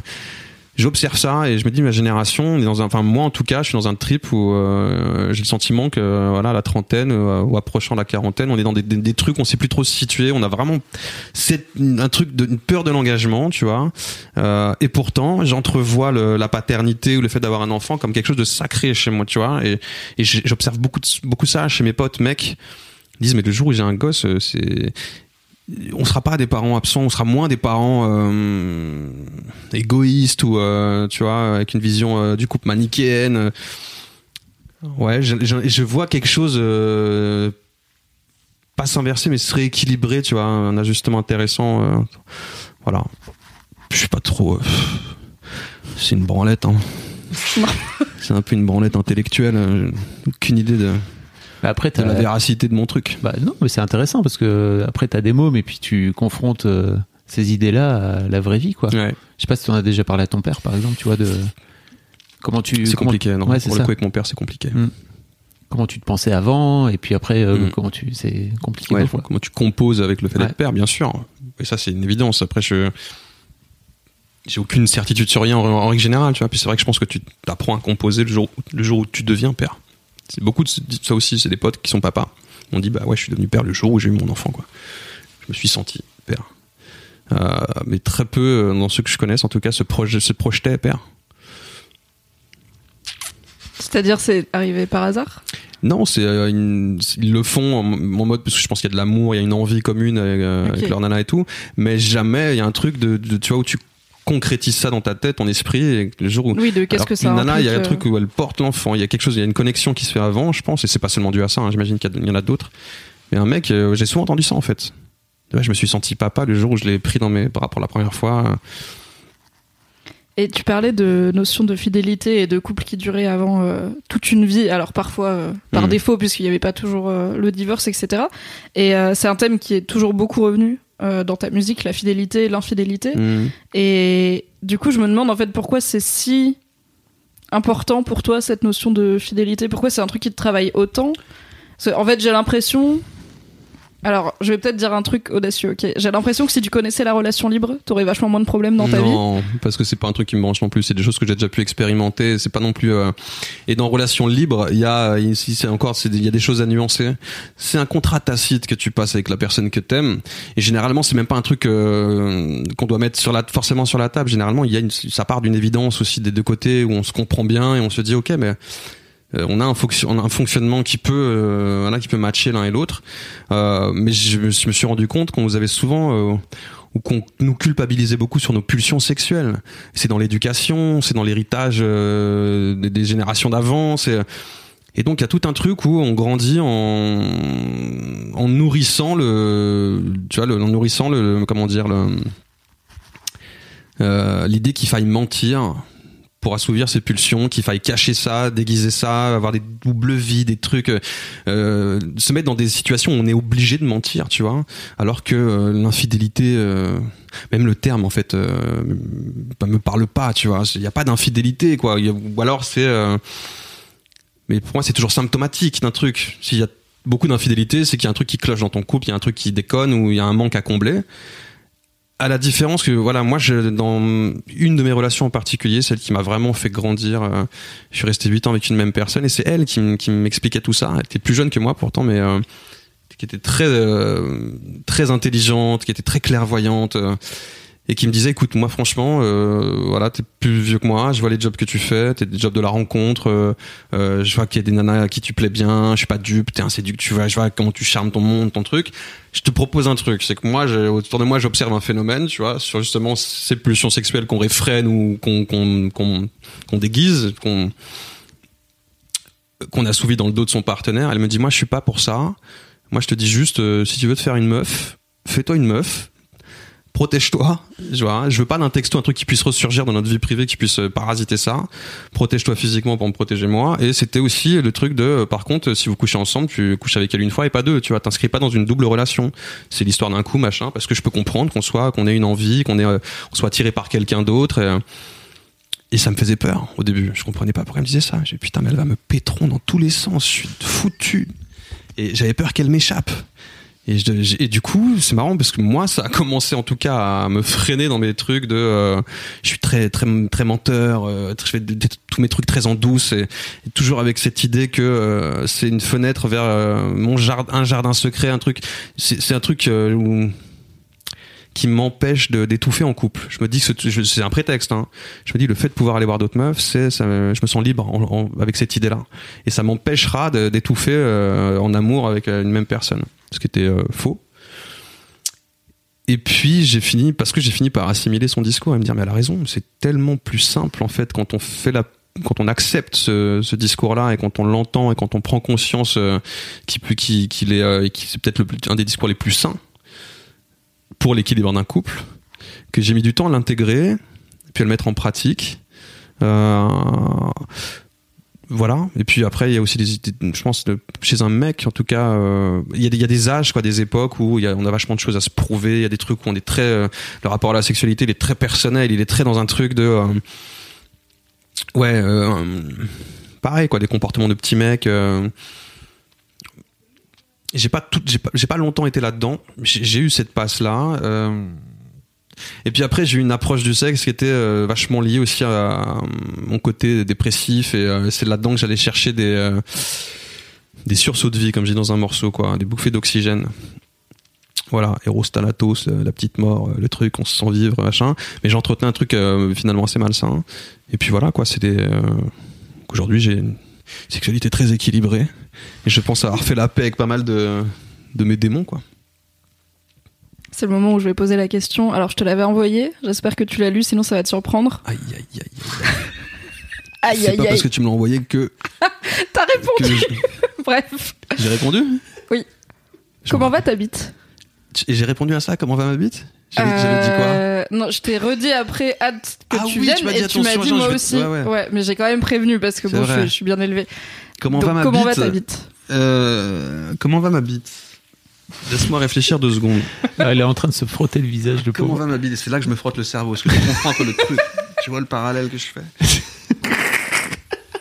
j'observe ça et je me dis ma génération on est dans un enfin moi en tout cas je suis dans un trip où euh, j'ai le sentiment que voilà la trentaine euh, ou approchant la quarantaine on est dans des, des, des trucs on sait plus trop se situer on a vraiment c'est un truc de une peur de l'engagement tu vois. Euh, et pourtant j'entrevois le- la paternité ou le fait d'avoir un enfant comme quelque chose de sacré chez moi tu vois. Et, et j'observe beaucoup de- beaucoup ça chez mes potes mecs ils disent mais le jour où j'ai un gosse euh, c'est on sera pas des parents absents, on sera moins des parents euh, égoïstes ou euh, tu vois avec une vision euh, du couple manichéenne. Ouais, je, je- je vois quelque chose pas s'inverser mais se rééquilibrer, tu vois, un ajustement intéressant. voilà. Je suis pas trop. c'est une branlette. Hein. c'est un peu une branlette intellectuelle. Aucune idée de, Après, de la t'as véracité de mon truc. Bah non, mais c'est intéressant parce que après t'as des mômes et puis tu confrontes euh, ces idées-là à la vraie vie, quoi. Ouais. Je sais pas si tu en as déjà parlé à ton père, par exemple, tu vois, de comment tu C'est comment- compliqué, non Ouais, Pour ça. le coup, avec mon père, c'est compliqué. Mm. Comment tu te pensais avant et puis après euh, Mm. comment tu c'est compliqué Ouais, comment tu composes avec le fait d'être père, bien sûr. Et ça, c'est une évidence. Après, je j'ai aucune certitude sur rien en, en règle générale, tu vois. Puis c'est vrai que je pense que tu apprends à composer le jour, le jour où tu deviens père. C'est beaucoup de ça aussi. C'est des potes qui sont papas. On dit bah ouais, je suis devenu père le jour où j'ai eu mon enfant, quoi. Je me suis senti père. Euh, mais très peu euh, dans ceux que je connaisse, en tout cas, se, proje- se projetaient père. C'est-à-dire, c'est arrivé par hasard? Non, c'est euh, ils le font en, en mode parce que je pense qu'il y a de l'amour, il y a une envie commune avec, euh, leur nana et tout, mais jamais il y a un truc de, de- tu vois où tu concrétises ça dans ta tête, ton esprit, et le jour où Oui, de qu'est-ce que ça nana, il y a un truc où elle porte l'enfant, il y a quelque chose, il y a une connexion qui se fait avant, je pense, et c'est pas seulement dû à ça, hein, j'imagine qu'il y en a d'autres. Mais un mec, euh, j'ai souvent entendu ça en fait. Ouais, je me suis senti papa le jour où je l'ai pris dans mes bras pour la première fois. Et tu parlais de notion de fidélité et de couple qui durait avant euh, toute une vie, alors parfois euh, par Mhm. défaut puisqu'il n'y avait pas toujours euh, le divorce, etc. Et euh, c'est un thème qui est toujours beaucoup revenu euh, dans ta musique, la fidélité, l'infidélité. Hmm. Et du coup, je me demande en fait pourquoi c'est si important pour toi cette notion de fidélité? Pourquoi c'est un truc qui te travaille autant? Parce que, En fait, j'ai l'impression. Alors, je vais peut-être dire un truc audacieux, ok? J'ai l'impression que si tu connaissais la relation libre, t'aurais vachement moins de problèmes dans ta vie. non, parce que c'est pas un truc qui me branche non plus. C'est des choses que j'ai déjà pu expérimenter. C'est pas non plus. euh, Et dans relation libre, il y a ici c'est encore, il y a des choses à nuancer. C'est un contrat tacite que tu passes avec la personne que t'aimes. Et généralement, c'est même pas un truc euh, qu'on doit mettre sur la forcément sur la table. Généralement, il y a une, ça part d'une évidence aussi des deux côtés où on se comprend bien et on se dit ok, mais on a un, fonction- on a un fonctionnement qui peut, euh, voilà, qui peut matcher l'un et l'autre. Euh, mais je, me- suis rendu compte qu'on nous avait souvent, euh, ou qu'on nous culpabilisait beaucoup sur nos pulsions sexuelles. C'est dans l'éducation, c'est dans l'héritage euh, des, générations d'avant. Et donc il y a tout un truc où on grandit en, nourrissant le, tu vois, le, en nourrissant le, comment dire euh, l'idée qu'il faille mentir pour assouvir ses pulsions, qu'il faille cacher ça, déguiser ça, avoir des doubles vies, des trucs, euh, se mettre dans des situations où on est obligé de mentir, tu vois, alors que euh, l'infidélité, euh, même le terme en fait, euh, bah, me parle pas, tu vois, il n'y a pas d'infidélité quoi, ou alors c'est, euh, mais pour moi c'est toujours symptomatique d'un truc. S'il y a beaucoup d'infidélité, c'est qu'il y a un truc qui cloche dans ton couple, il y a un truc qui déconne ou il y a un manque à combler à la différence que voilà moi je, dans une de mes relations en particulier celle qui m'a vraiment fait grandir euh, je suis resté 8 ans avec une même personne et c'est elle qui, m'expliquait tout ça. Elle était plus jeune que moi pourtant mais euh, qui était très euh, très intelligente qui était très clairvoyante euh, et qui me disait écoute moi franchement euh, voilà t'es plus vieux que moi je vois les jobs que tu fais t'es des jobs de la rencontre euh, euh, je vois qu'il y a des nanas à qui tu plais bien je suis pas dupe t'es un séduc tu vois je vois comment tu charmes ton monde ton truc. Je te propose un truc c'est que moi autour de moi j'observe un phénomène tu vois sur justement ces pulsions sexuelles qu'on réfrène ou qu'on qu'on qu'on déguise qu'on qu'on assouvi dans le dos de son partenaire. Elle me dit moi je suis pas pour ça. Moi je te dis juste euh, si tu veux te faire une meuf fais-toi une meuf protège-toi. Je vois, je veux pas d'un texto un truc qui puisse ressurgir dans notre vie privée, qui puisse euh, parasiter ça. Protège-toi physiquement pour me protéger moi. Et c'était aussi le truc de, euh, par contre, si vous couchez ensemble, tu couches avec elle une fois et pas deux. Tu vois, t'inscris pas dans une double relation. C'est l'histoire d'un coup, machin, parce que je peux comprendre qu'on soit, qu'on ait une envie, qu'on euh, soit attiré par quelqu'un d'autre. Et, ça me faisait peur au début. Je comprenais pas pourquoi elle me disait ça. J'ai putain, mais elle va me pétron dans tous les sens. Je suis foutu. Et j'avais peur qu'elle m'échappe. Et, du coup, c'est marrant parce que moi, ça a commencé en tout cas à me freiner dans mes trucs de. euh, je suis très très très menteur. euh, je fais tous mes trucs très en douce et, toujours avec cette idée que euh, c'est une fenêtre vers euh, mon jardin, un jardin secret, un truc. C'est un truc euh, où qui m'empêche d'étouffer en couple. Je me dis que c'est un prétexte. Hein. Je me dis le fait de pouvoir aller voir d'autres meufs, c'est je me sens libre avec cette idée-là. Et ça m'empêchera d'étouffer en amour avec une même personne. Ce qui était euh, faux. Et puis j'ai fini parce que j'ai fini par assimiler son discours et me dire mais elle a raison. C'est tellement plus simple en fait quand on fait la quand on accepte ce, discours-là et quand on l'entend et quand on prend conscience euh, qu'il est euh, peut-être un des discours les plus sains pour l'équilibre d'un couple, que j'ai mis du temps à l'intégrer, puis à le mettre en pratique. Voilà. Et puis après, il y a aussi des, je pense, chez un mec, en tout cas, euh, il y, a des- il y a des âges, des époques où on a vachement de choses à se prouver. Il y a des trucs où on est très, euh, le rapport à la sexualité, il est très personnel. Il est très dans un truc de, euh, ouais, pareil, quoi, des comportements de petits mecs. j'ai pas pas, longtemps été là-dedans. J'ai j'ai eu cette passe là. Et puis après, j'ai eu une approche du sexe qui était euh, vachement liée aussi à, à mon côté dépressif et euh, c'est là-dedans que j'allais chercher des euh, des sursauts de vie, comme je dis dans un morceau, quoi, des bouffées d'oxygène. Voilà, Eros Thanatos, euh, la petite mort, euh, le truc, on se sent vivre, machin. Mais j'entretenais un truc euh, finalement assez malsain. Et puis voilà, quoi, c'est euh, Aujourd'hui, j'ai une sexualité très équilibrée. Et je pense avoir fait la paix avec pas mal de, de mes démons, quoi. C'est le moment où je vais poser la question. Alors, je te l'avais envoyé. J'espère que tu l'as lu, sinon ça va te surprendre. Aïe, aïe, aïe, aïe. Aïe, C'est aïe, pas aïe. parce que tu me l'as envoyé que, T'as répondu. je- Bref. j'ai répondu? Oui. Je Comment me va ta bite? Et j'ai répondu à ça, comment va ma bite? J'avais j'avais dit quoi? Euh, Non, je t'ai redit après, hâte que Ah tu oui, viennes. tu m'as dit, et tu m'as attention, dit moi je vais- aussi. ouais, ouais. mais j'ai quand même prévenu parce que C'est bon, je, vrai. je suis bien élevée. Comment Donc, va ma comment bite? va ta bite? Euh, Comment va ma bite? Laisse-moi réfléchir deux secondes. Ah, Elle est en train de se frotter le visage de Comment pauvre. va ma bite c'est là que je me frotte le cerveau. Est-ce que tu comprends un peu le truc Tu vois le parallèle que je fais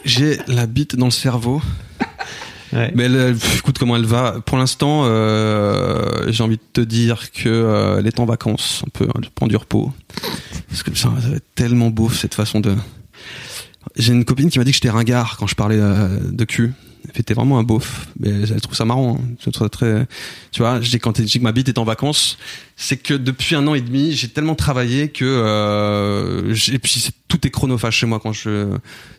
J'ai la bite dans le cerveau. Ouais. Mais elle, pff, écoute comment elle va. Pour l'instant, euh, j'ai envie de te dire que euh, elle est en vacances, un peu, elle prend du repos. Parce que ça, ça va être tellement beau cette façon de. J'ai une copine qui m'a dit que j'étais ringard quand je parlais euh, de cul. Elle fait t'es vraiment un beauf. Mais elle trouve ça marrant. Hein. Je trouve ça très. Tu vois, je dis quand je dis que ma bite est en vacances, c'est que depuis un an et demi, j'ai tellement travaillé que euh, et puis tout est chronophage chez moi quand je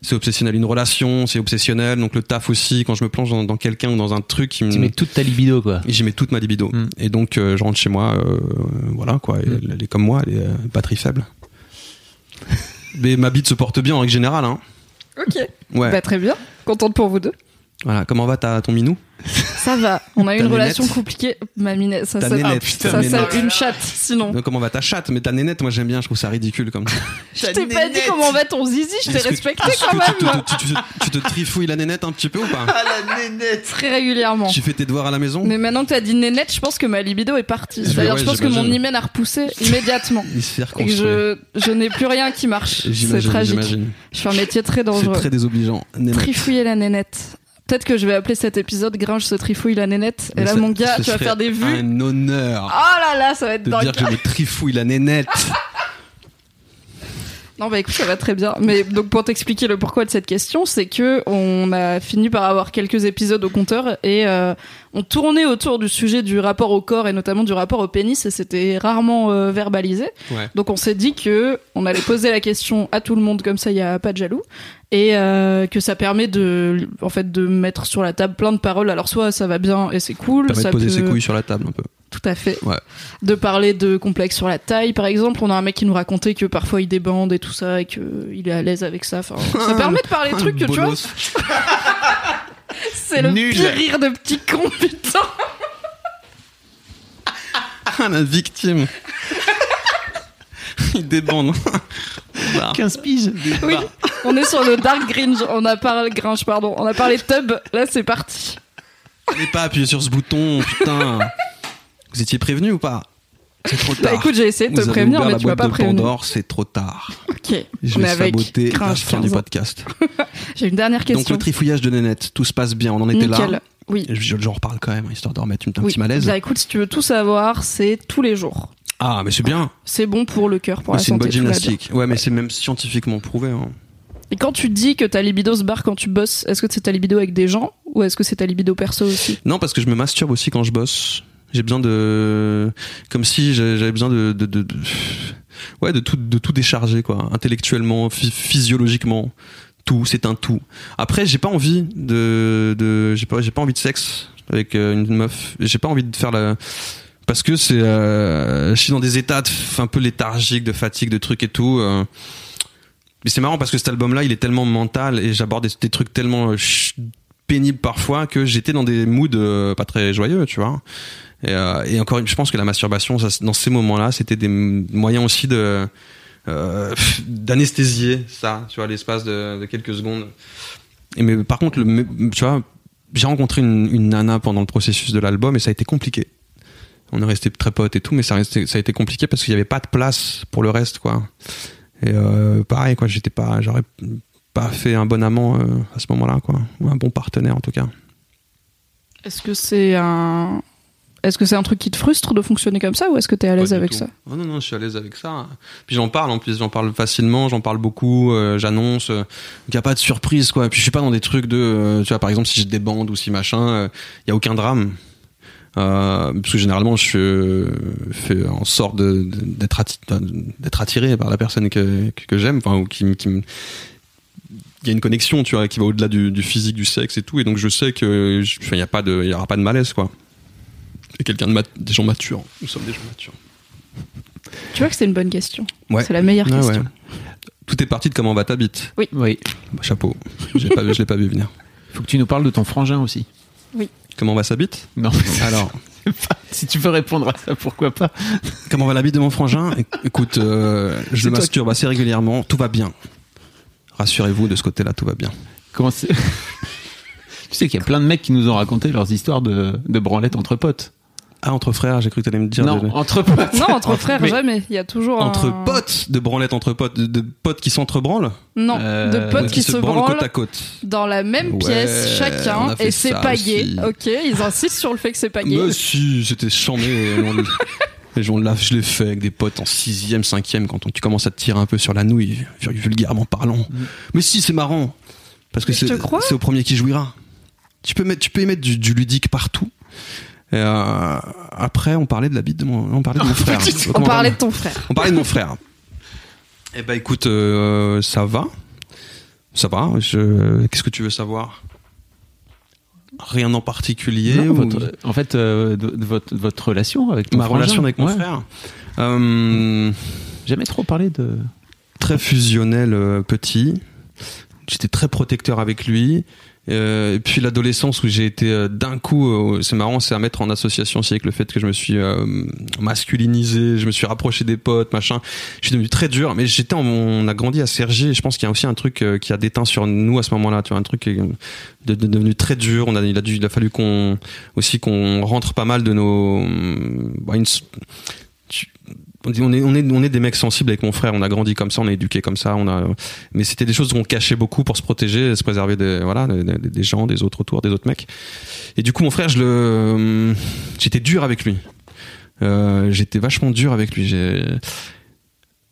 c'est obsessionnel une relation, c'est obsessionnel donc le taf aussi quand je me plonge dans, dans quelqu'un ou dans un truc qui Tu mets toute ta libido, quoi. j'y mets toute ma libido. Mm. Et donc, euh, je rentre chez moi, euh, voilà, quoi. Mm. elle, elle est comme moi, elle est euh, batterie faible. Mais ma bite se porte bien en règle générale, hein. Ok. Ouais. Bah, très bien. Contente pour vous deux. Voilà. Comment va ta, ton minou? Ça va. On a eu une relation nénette. compliquée. Ma minette, ça Ta nénette, ça nénette. une chatte, sinon. Euh, Comment va ta chatte? Mais ta nénette, moi j'aime bien, je trouve ça ridicule comme ça. Je t'ai pas dit comment va ton zizi, je t'ai respecté quand même. te, tu, tu- tu te trifouilles la nénette un petit peu ou pas? Très régulièrement. Tu fais tes devoirs à la maison? Mais maintenant que t'as dit nénette, je pense que ma libido est partie. Je- D'ailleurs, ouais, je pense que mon hymen a repoussé immédiatement. Il se fait Et que reconstruire. je, je n'ai plus rien qui marche. C'est tragique. Je fais un métier très C'est dangereux. très désobligeant. Nénette. Trifouiller la nénette. Peut-être que je vais appeler cet épisode Gringe se trifouille la nénette. Et là, ça- mon gars, tu vas faire des vues. Un honneur Oh là là, ça va être de dingue. dire que je me trifouille la nénette. Non, bah écoute, ça va très bien. Mais donc pour t'expliquer le pourquoi de cette question, c'est que on a fini par avoir quelques épisodes au compteur et euh, on tournait autour du sujet du rapport au corps et notamment du rapport au pénis et c'était rarement euh, verbalisé. Ouais. Donc on s'est dit que on allait poser la question à tout le monde comme ça, il y a pas de jaloux et euh, que ça permet de en fait de mettre sur la table plein de paroles. Alors soit ça va bien et c'est cool, Permet ça de poser peut- ses couilles sur la table un peu. Tout à fait. Ouais. De parler de complexes sur la taille, par exemple. On a un mec qui nous racontait que parfois il débande et tout ça et qu'il est à l'aise avec ça. Enfin, ça permet de parler de trucs que tu vois. C'est le Nul. pire rire de petit con, putain. Ah, la victime. Il débande. Bah. 15 piges. Oui, on est sur le dark gringe. On a parlé gringe, pardon. On a parlé tub. Là, c'est parti. N'allez pas appuyer sur ce bouton, putain. Vous étiez prévenu ou pas? C'est trop Bah tard. écoute, j'ai essayé de te prévenir, mais la tu m'as pas prévenu. Pandore, c'est trop tard. Ok. Je vais saboter la fin du 15 ans. podcast. J'ai une dernière Donc question. le trifouillage de Nénette, tout se passe bien, on en était Nickel. là. Oui. Je- J'en reparle quand même, histoire de remettre un oui. petit malaise. Bah écoute, si tu veux tout savoir, c'est tous les jours. Ah, mais c'est bien. C'est bon pour le cœur, pour la C'est une santé. bonne gymnastique. Ouais, mais c'est même scientifiquement prouvé. hein. Et quand tu dis que ta libido se barre quand tu bosses, est-ce que c'est ta libido avec des gens ou est-ce que c'est ta libido perso aussi? Non, parce que je me masturbe aussi quand je bosse. J'ai besoin de, comme si j'avais besoin de, ouais, de tout, de tout décharger quoi, intellectuellement, phy- physiologiquement, tout, c'est un tout. Après, j'ai pas envie de, de, j'ai pas, j'ai pas envie de sexe avec euh, une meuf. J'ai pas envie de faire la, parce que c'est, euh, je suis dans des états un peu léthargiques, de fatigue, de trucs et tout. euh. Mais c'est marrant parce que cet album-là, il est tellement mental et j'aborde des, des trucs tellement pénibles parfois que j'étais dans des moods pas très joyeux, tu vois. Et, euh, et encore, je pense que la masturbation, dans ces moments-là, c'était des moyens aussi de euh, d'anesthésier ça, tu vois, l'espace de, quelques secondes. Mais par contre, tu vois, j'ai rencontré une, nana pendant le processus de l'album et ça a été compliqué. On est resté très potes et tout, mais ça, a resté- ça a été compliqué parce qu'il n'y avait pas de place pour le reste, quoi. Et euh, pareil, quoi, j'étais pas, j'aurais pas fait un bon amant euh, à ce moment-là, quoi, ou un bon partenaire en tout cas. Est-ce que c'est un est-ce que c'est un truc qui te frustre de fonctionner comme ça ou est-ce que t'es à l'aise avec tout. ça? Oh non, non, je suis à l'aise avec ça. Puis j'en parle en plus, j'en parle facilement, j'en parle beaucoup, euh, j'annonce. Il n'y a pas de surprise, quoi. Puis je suis pas dans des trucs de, euh, tu vois, par exemple, si j'ai des bandes ou si machin, il y a aucun drame. Euh, parce que généralement, je euh, fais en sorte d'être atti- d'être attiré par la personne que, que, que j'aime, enfin, ou qui, me- qui me il y a une connexion, tu vois, qui va au-delà du, du physique, du sexe et tout, et donc je sais que, il y a pas de, il y aura pas de malaise, quoi. Et quelqu'un de mat- des gens matures. Nous sommes des gens matures. Tu vois que c'est une bonne question. Ouais. C'est la meilleure Ah question. ouais. Tout est parti de comment va ta bite. Oui. Bah, chapeau. Pas, je l'ai pas vu venir. Faut que tu nous parles de ton frangin aussi. Comment va sa bite Non. Alors, si tu veux répondre à ça, pourquoi pas? Comment va la bite de mon frangin? Éc- Écoute, euh, je le masturbe assez régulièrement. Tout va bien. Rassurez-vous, de ce côté-là, tout va bien. Comment c'est Tu sais qu'il y a plein de mecs qui nous ont raconté leurs histoires de, de branlettes entre potes. Ah, entre frères, j'ai cru que t'allais me dire. non, de- entre potes. Non, entre frères, Mais- jamais. Il y a toujours Entre un- potes, de branlettes entre potes, de, de potes qui s'entrebranlent, Non, Euh, de potes qui, qui, se branlent côte à côte. dans la même Ouais, pièce chacun et c'est pas gay. Ok, ils insistent sur le fait que c'est pas gay. Mais si, c'était chambé. et on l'a- je l'ai fait avec des potes en sixième, cinquième, quand on- tu commences à te tirer un peu sur la nouille, vulgairement parlant. Mais si, c'est marrant. Parce que c'est te crois. c'est au premier qui jouira. Tu peux, mettre, tu peux y mettre du, du ludique partout. Et euh, après, on parlait de la bite de mon, on parlait de mon frère. On parlait de ton frère. on parlait de mon frère. Eh ben, écoute, euh, ça va. Ça va. Je... Qu'est-ce que tu veux savoir? Rien en particulier Non, ou- votre- en fait, euh, de, de votre, de votre relation avec ton Ma frangin. relation avec mon Ouais. frère. Euh, Jamais trop parlé de. très fusionnel euh, petit. J'étais très protecteur avec lui. Euh, et puis l'adolescence où j'ai été euh, d'un coup, euh, c'est marrant, c'est à mettre en association aussi avec le fait que je me suis masculinisé, je me suis rapproché des potes, machin. Je suis devenu très dur, mais j'étais, on a grandi à Sergi. Et je pense qu'il y a aussi un truc qui a déteint sur nous à ce moment-là. Tu vois, un truc qui est de, de- devenu très dur. On a, il a dû, il a fallu qu'on aussi qu'on rentre pas mal de nos, bah, une- on est des mecs sensibles avec mon frère. On a grandi comme ça on est éduqué comme ça on a mais c'était des choses qu'on cachait beaucoup pour se protéger se préserver des voilà des, gens des autres autour des autres mecs. Et du coup mon frère je le j'étais dur avec lui. Euh, j'étais vachement dur avec lui.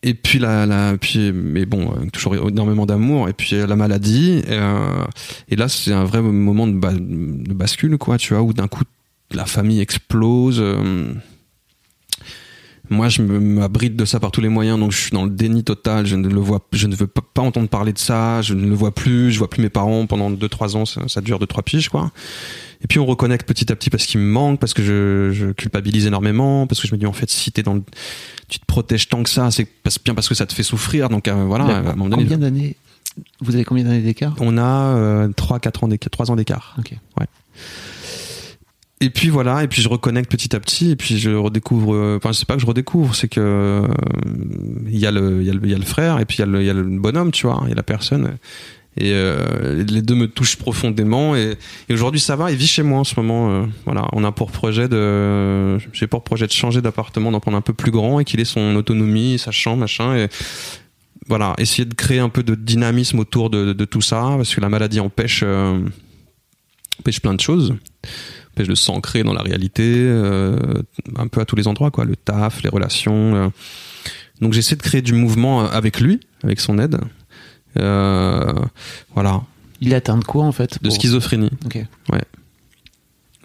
Et puis la, la puis mais bon toujours énormément d'amour. Et puis euh, la maladie. Et, euh, et là c'est un vrai moment de, ba- de bascule quoi tu vois où d'un coup la famille explose moi je m'abrite de ça par tous les moyens donc je suis dans le déni total. Je ne le vois je ne veux pas, entendre parler de ça. Je ne le vois plus. Je vois plus mes parents pendant deux trois ans. Ça, ça dure deux trois piges quoi. Et puis on reconnecte petit à petit parce qu'il me manque parce que je, je culpabilise énormément parce que je me dis en fait si t'es dans le tu te protèges tant que ça, c'est bien parce que ça te fait souffrir. Donc euh, voilà, à un moment donné, Combien d'années Vous avez combien d'années d'écart? On a 3 4 ans d'écart, 3 ans d'écart. Ok. Et puis voilà, et puis je reconnecte petit à petit et puis je redécouvre euh, enfin c'est pas que je redécouvre, c'est que euh, il il y y a le frère et puis il y y a le bonhomme, tu vois, il y a la personne. Et euh, les deux me touchent profondément et, aujourd'hui ça va, il vit chez moi en ce moment euh, voilà, on a pour projet de j'ai pour projet de changer d'appartement, d'en prendre un peu plus grand et qu'il ait son autonomie, sa chambre, machin et voilà, essayer de créer un peu de dynamisme autour de, de tout ça, parce que la maladie empêche, euh, empêche plein de choses, de s'ancrer dans la réalité, euh, un peu à tous les endroits, quoi, le taf, les relations. euh. Donc j'essaie de créer du mouvement avec lui, avec son aide. Euh, voilà, Il est atteint de quoi en fait de schizophrénie, Ok.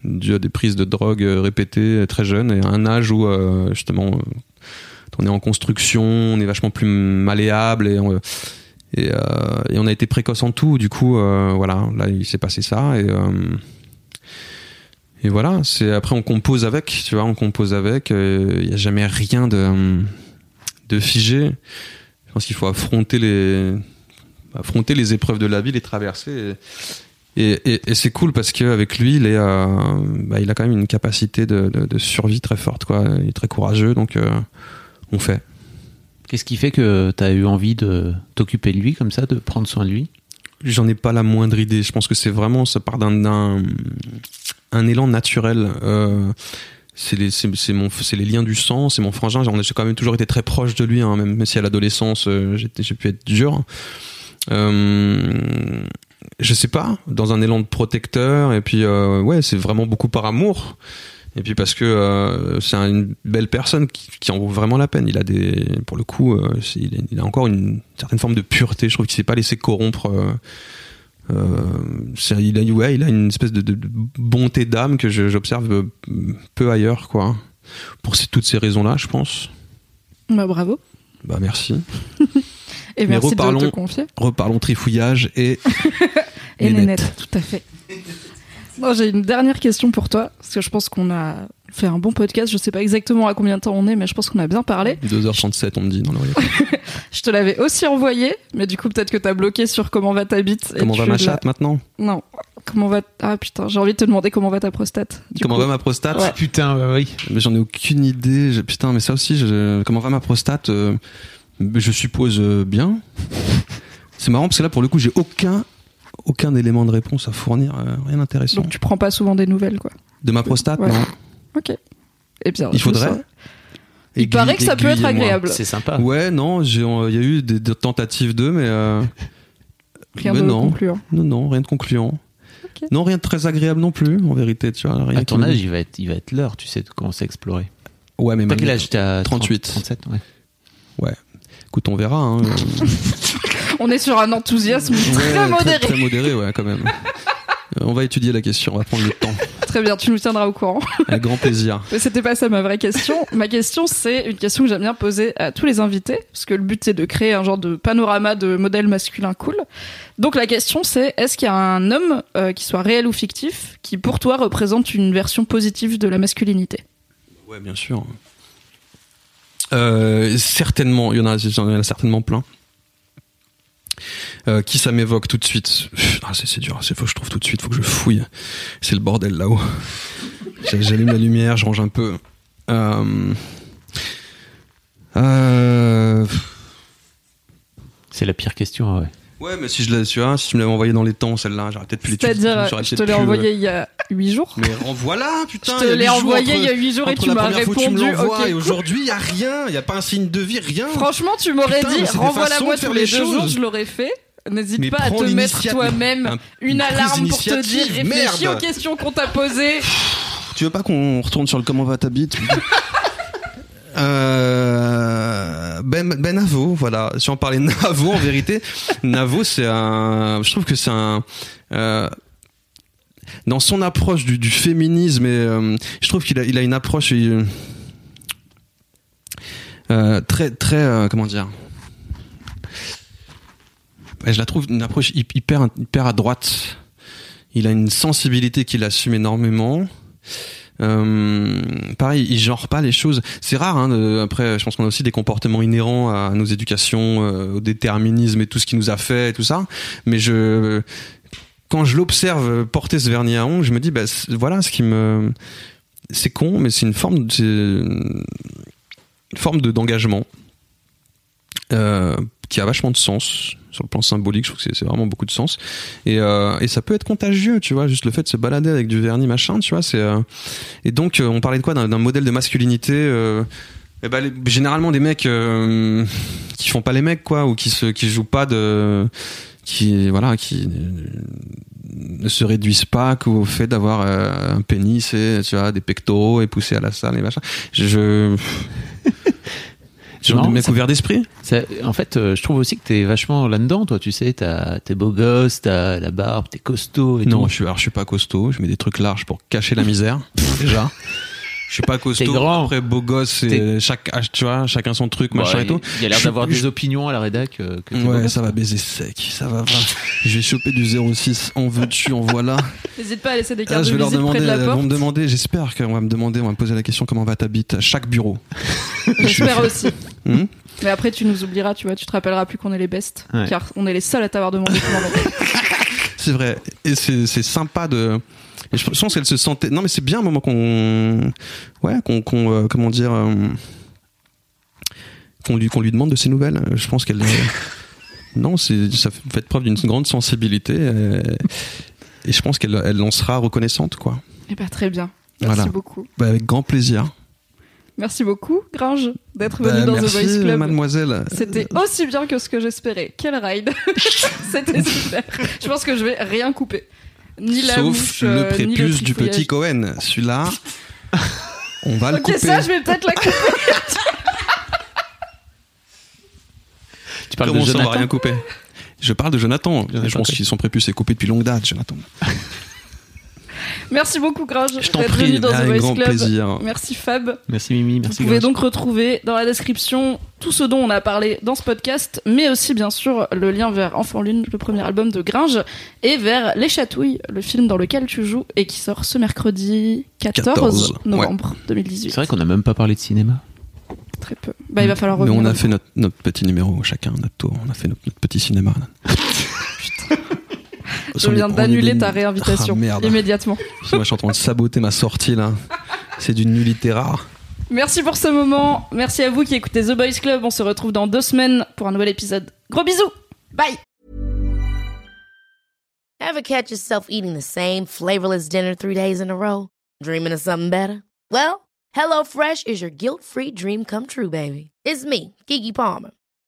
dû à des prises de drogue euh, répétées euh, très jeune et à un âge où euh, justement euh, on est en construction, on est vachement plus malléable et on, et, euh, et on a été précoce en tout. Du coup, euh, voilà, là il s'est passé ça et euh, et voilà. C'est après on compose avec, tu vois, on compose avec. euh, Il y a jamais rien de de figé. Je pense qu'il faut affronter les affronter les épreuves de la vie, les traverser. Et, et, et- et c'est cool parce qu'avec lui, il, est, euh, bah, il a quand même une capacité de, de, de survie très forte. Quoi. Il est très courageux, donc euh, on fait. Qu'est-ce qui fait que tu as eu envie de t'occuper de lui comme ça, de prendre soin de lui? J'en ai pas la moindre idée. Je pense que c'est vraiment, ça part d'un un élan naturel. Euh, c'est les, c'est, mon, c'est les liens du sang, c'est mon frangin. J'ai quand même toujours été très proche de lui, hein, même si à l'adolescence euh, j'ai pu être dur. Euh, je sais pas, dans un élan de protecteur. Et puis euh, ouais, c'est vraiment beaucoup par amour. Et puis parce que c'est une belle personne qui, qui en vaut vraiment la peine. Il a des, pour le coup, il a encore une certaine forme de pureté. Je trouve qu'il s'est pas laissé corrompre. Euh, il a, ouais, il a une espèce de, de- de bonté d'âme que j'observe euh, peu ailleurs, quoi. Pour ces- toutes ces raisons-là, je pense. Bah, bravo. Bah merci. Et Mais merci de reparlons- te confier. Reparlons trifouillage et Et. Nénette, tout à fait. Bon, j'ai une dernière question pour toi, parce que je pense qu'on a fait un bon podcast. Je sais pas exactement à combien de temps on est, mais je pense qu'on a bien parlé. 2h37, on me dit dans l'oreille. Je te l'avais aussi envoyé, mais du coup, peut-être que t'as bloqué sur comment va ta bite. Comment va ma chatte maintenant Non. Comment va. Ah putain, j'ai envie de te demander comment va ta prostate. du Comment coup. va ma prostate Ouais. Putain, ouais, oui. Mais j'en ai aucune idée. Je- putain, mais ça aussi, je- comment va ma prostate euh, Je suppose euh, bien. C'est marrant parce que là, pour le coup, j'ai aucun, aucun élément de réponse à fournir. euh, rien d'intéressant. Donc tu prends pas souvent des nouvelles, quoi. De ma prostate, Ouais. non. Ok. Eh bien, Il faudrait. Il paraît que ça peut être agréable. C'est sympa. Ouais, non, j'ai- il y a eu des, des tentatives d'eux, mais, euh, Rien mais de non. concluant. non, non, rien de concluant. Non, rien de très agréable non plus, en vérité, tu vois. Rien À ton âge, il va être, il va être l'heure, tu sais, de commencer à explorer. Ouais, mais T'as quel âge T'as 38. 37, ouais. Écoute, on verra. Hein. On est sur un enthousiasme très Ouais, modéré. Très, modéré, ouais, quand même. Euh, On va étudier la question, on va prendre le temps. Très bien, tu nous tiendras au courant. Avec grand plaisir. Mais c'était pas ça ma vraie question. Ma question, c'est une question que j'aime bien poser à tous les invités, parce que le but c'est de créer un genre de panorama de modèles masculins cool. Donc la question c'est est-ce qu'il y a un homme, euh, qui soit réel ou fictif, qui pour toi représente une version positive de la masculinité? Ouais, bien sûr. Euh, certainement, il y en a, il y en a certainement plein. Euh, qui ça m'évoque tout de suite? Ah, c'est, dur, c'est faut que je trouve tout de suite, faut que je fouille. C'est le bordel là-haut. J'a- J'allume la lumière, je range un peu. Euh, euh, C'est la pire question, ouais. Ouais, mais si je l'ai, tu vois, si tu me l'avais envoyé dans les temps, celle-là, j'aurais peut-être pu l'étudier. C'est-à-dire, j'aurais je te l'ai envoyé il y a 8 jours. Mais renvoie-la, putain. Je te l'ai envoyé entre- il y a 8 jours et tu m'as tu répondu. l'envoies ok, et aujourd'hui, il y a rien, il y a pas un signe de vie, rien. Franchement, tu m'aurais dit mais c'est des renvoie-la façons moi de faire tous les les deux jours, je l'aurais fait. N'hésite pas à te mettre toi-même Un- une alarme pour te dire réfléchis aux questions qu'on t'a posées. Tu veux pas qu'on retourne sur le comment va ta bite Euh, ben, ben Navo, voilà. Si on parlait de Navo, en vérité, Navo, c'est un. Je trouve que c'est un. Euh, dans son approche du, du féminisme, et, euh, je trouve qu'il a, il a une approche très, très, comment dire? Je la trouve une approche hy- hyper, hyper à droite. Il a une sensibilité qu'il assume énormément. Euh, pareil, il genre pas les choses. C'est rare. Hein, après, je pense qu'on a aussi des comportements inhérents à nos éducations, euh, au déterminisme et tout ce qui nous a fait et tout ça. Mais je, quand je l'observe porter ce vernis à ongles, je me dis, bah, voilà, ce qui me, c'est con, mais c'est une forme, une forme de d'engagement euh, qui a vachement de sens sur le plan symbolique. Je trouve que c'est- vraiment beaucoup de sens et, euh, et ça peut être contagieux, tu vois, juste le fait de se balader avec du vernis machin, tu vois, c'est euh, et donc euh, on parlait de quoi d'un modèle de masculinité. Eh ben, généralement des mecs qui font pas les mecs quoi ou qui se qui jouent pas de qui voilà qui ne se réduisent pas qu'au fait d'avoir un pénis et tu vois des pectoraux et pousser à la salle et machin je, genre de marrant, mec ouvert d'esprit en fait, euh, je trouve aussi que t'es vachement là-dedans, toi. Tu sais, t'es beau gosse, t'as la barbe, t'es costaud et non tout. je suis alors je suis pas costaud je mets des trucs larges pour cacher la misère déjà je suis pas costaud grand. après beau gosse et chaque ah, tu vois chacun son truc machin et il- tout Il y a l'air Je- d'avoir je- des opinions à la rédac. euh, que Ouais, ça va baiser sec, ça va. Je vais choper du 06. En veux-tu, en voilà. N'hésite pas à laisser des Ah, cartes je de vais leur près demander, de la ils vont porte. me demander, j'espère qu'on va me demander, on va me poser la question comment va ta bite à chaque bureau. J'espère aussi. Hmm Mais après, tu nous oublieras, tu vois, tu te rappelleras plus qu'on est les bestes, Ouais. car on est les seuls à t'avoir demandé comment on va. C'est vrai. Et c'est c'est sympa de. Et je pense qu'elle se sentait. Non, mais c'est bien un moment qu'on. Ouais, qu'on. euh, comment dire. euh, Qu'on lui, qu'on lui demande de ses nouvelles. Je pense qu'elle. euh, non, ça fait preuve d'une grande sensibilité. euh, Et, je pense qu'elle elle en sera reconnaissante, quoi. Eh ben, très bien. Merci Voilà. beaucoup. Bah, avec grand plaisir. Merci beaucoup, Gringe, d'être Bah, venu dans merci, The Voice Club. mademoiselle. C'était aussi bien que ce que j'espérais. Quel ride C'était super. Je pense que je vais rien couper. Ni la Sauf mouche, le euh, ni prépuce du petit Cohen. Celui-là, on va le Ok, couper. ça, je vais peut-être la couper. Tu parles Comment de ça, on va Jonathan rien couper? Je parle de Jonathan. Jonathan, je pense ok. qu'ils sont prépuce et coupé depuis longue date, Jonathan. Merci beaucoup, Gringe, Je t'en d'être prie, venu dans The Voice grand Club. plaisir. Merci, Fab. Merci Mimi, Vous merci pouvez Gringe. donc retrouver dans la description tout ce dont on a parlé dans ce podcast, mais aussi bien sûr le lien vers Enfant Lune, le premier album de Gringe, et vers Les Chatouilles, le film dans lequel tu joues et qui sort ce mercredi 14, 14, novembre 2018. C'est vrai qu'on n'a même pas parlé de cinéma. Très peu. Bah, il va falloir Mais revenir. on a fait notre, notre petit numéro, chacun, notre tour. On a fait notre, notre petit cinéma. Je viens d'annuler ta réinvitation Ah, merde. immédiatement. Moi, je suis en train de saboter ma sortie, là. C'est d'une nullité rare. Merci pour ce moment. Merci à vous qui écoutez The Boys Club. On se retrouve dans deux semaines pour un nouvel épisode. Gros bisous. Bye. Ever catch yourself eating the same flavorless dinner three days in a row? Dreaming of something better? Well, HelloFresh is your guilt-free dream come true, baby. It's me, Kiki Palmer.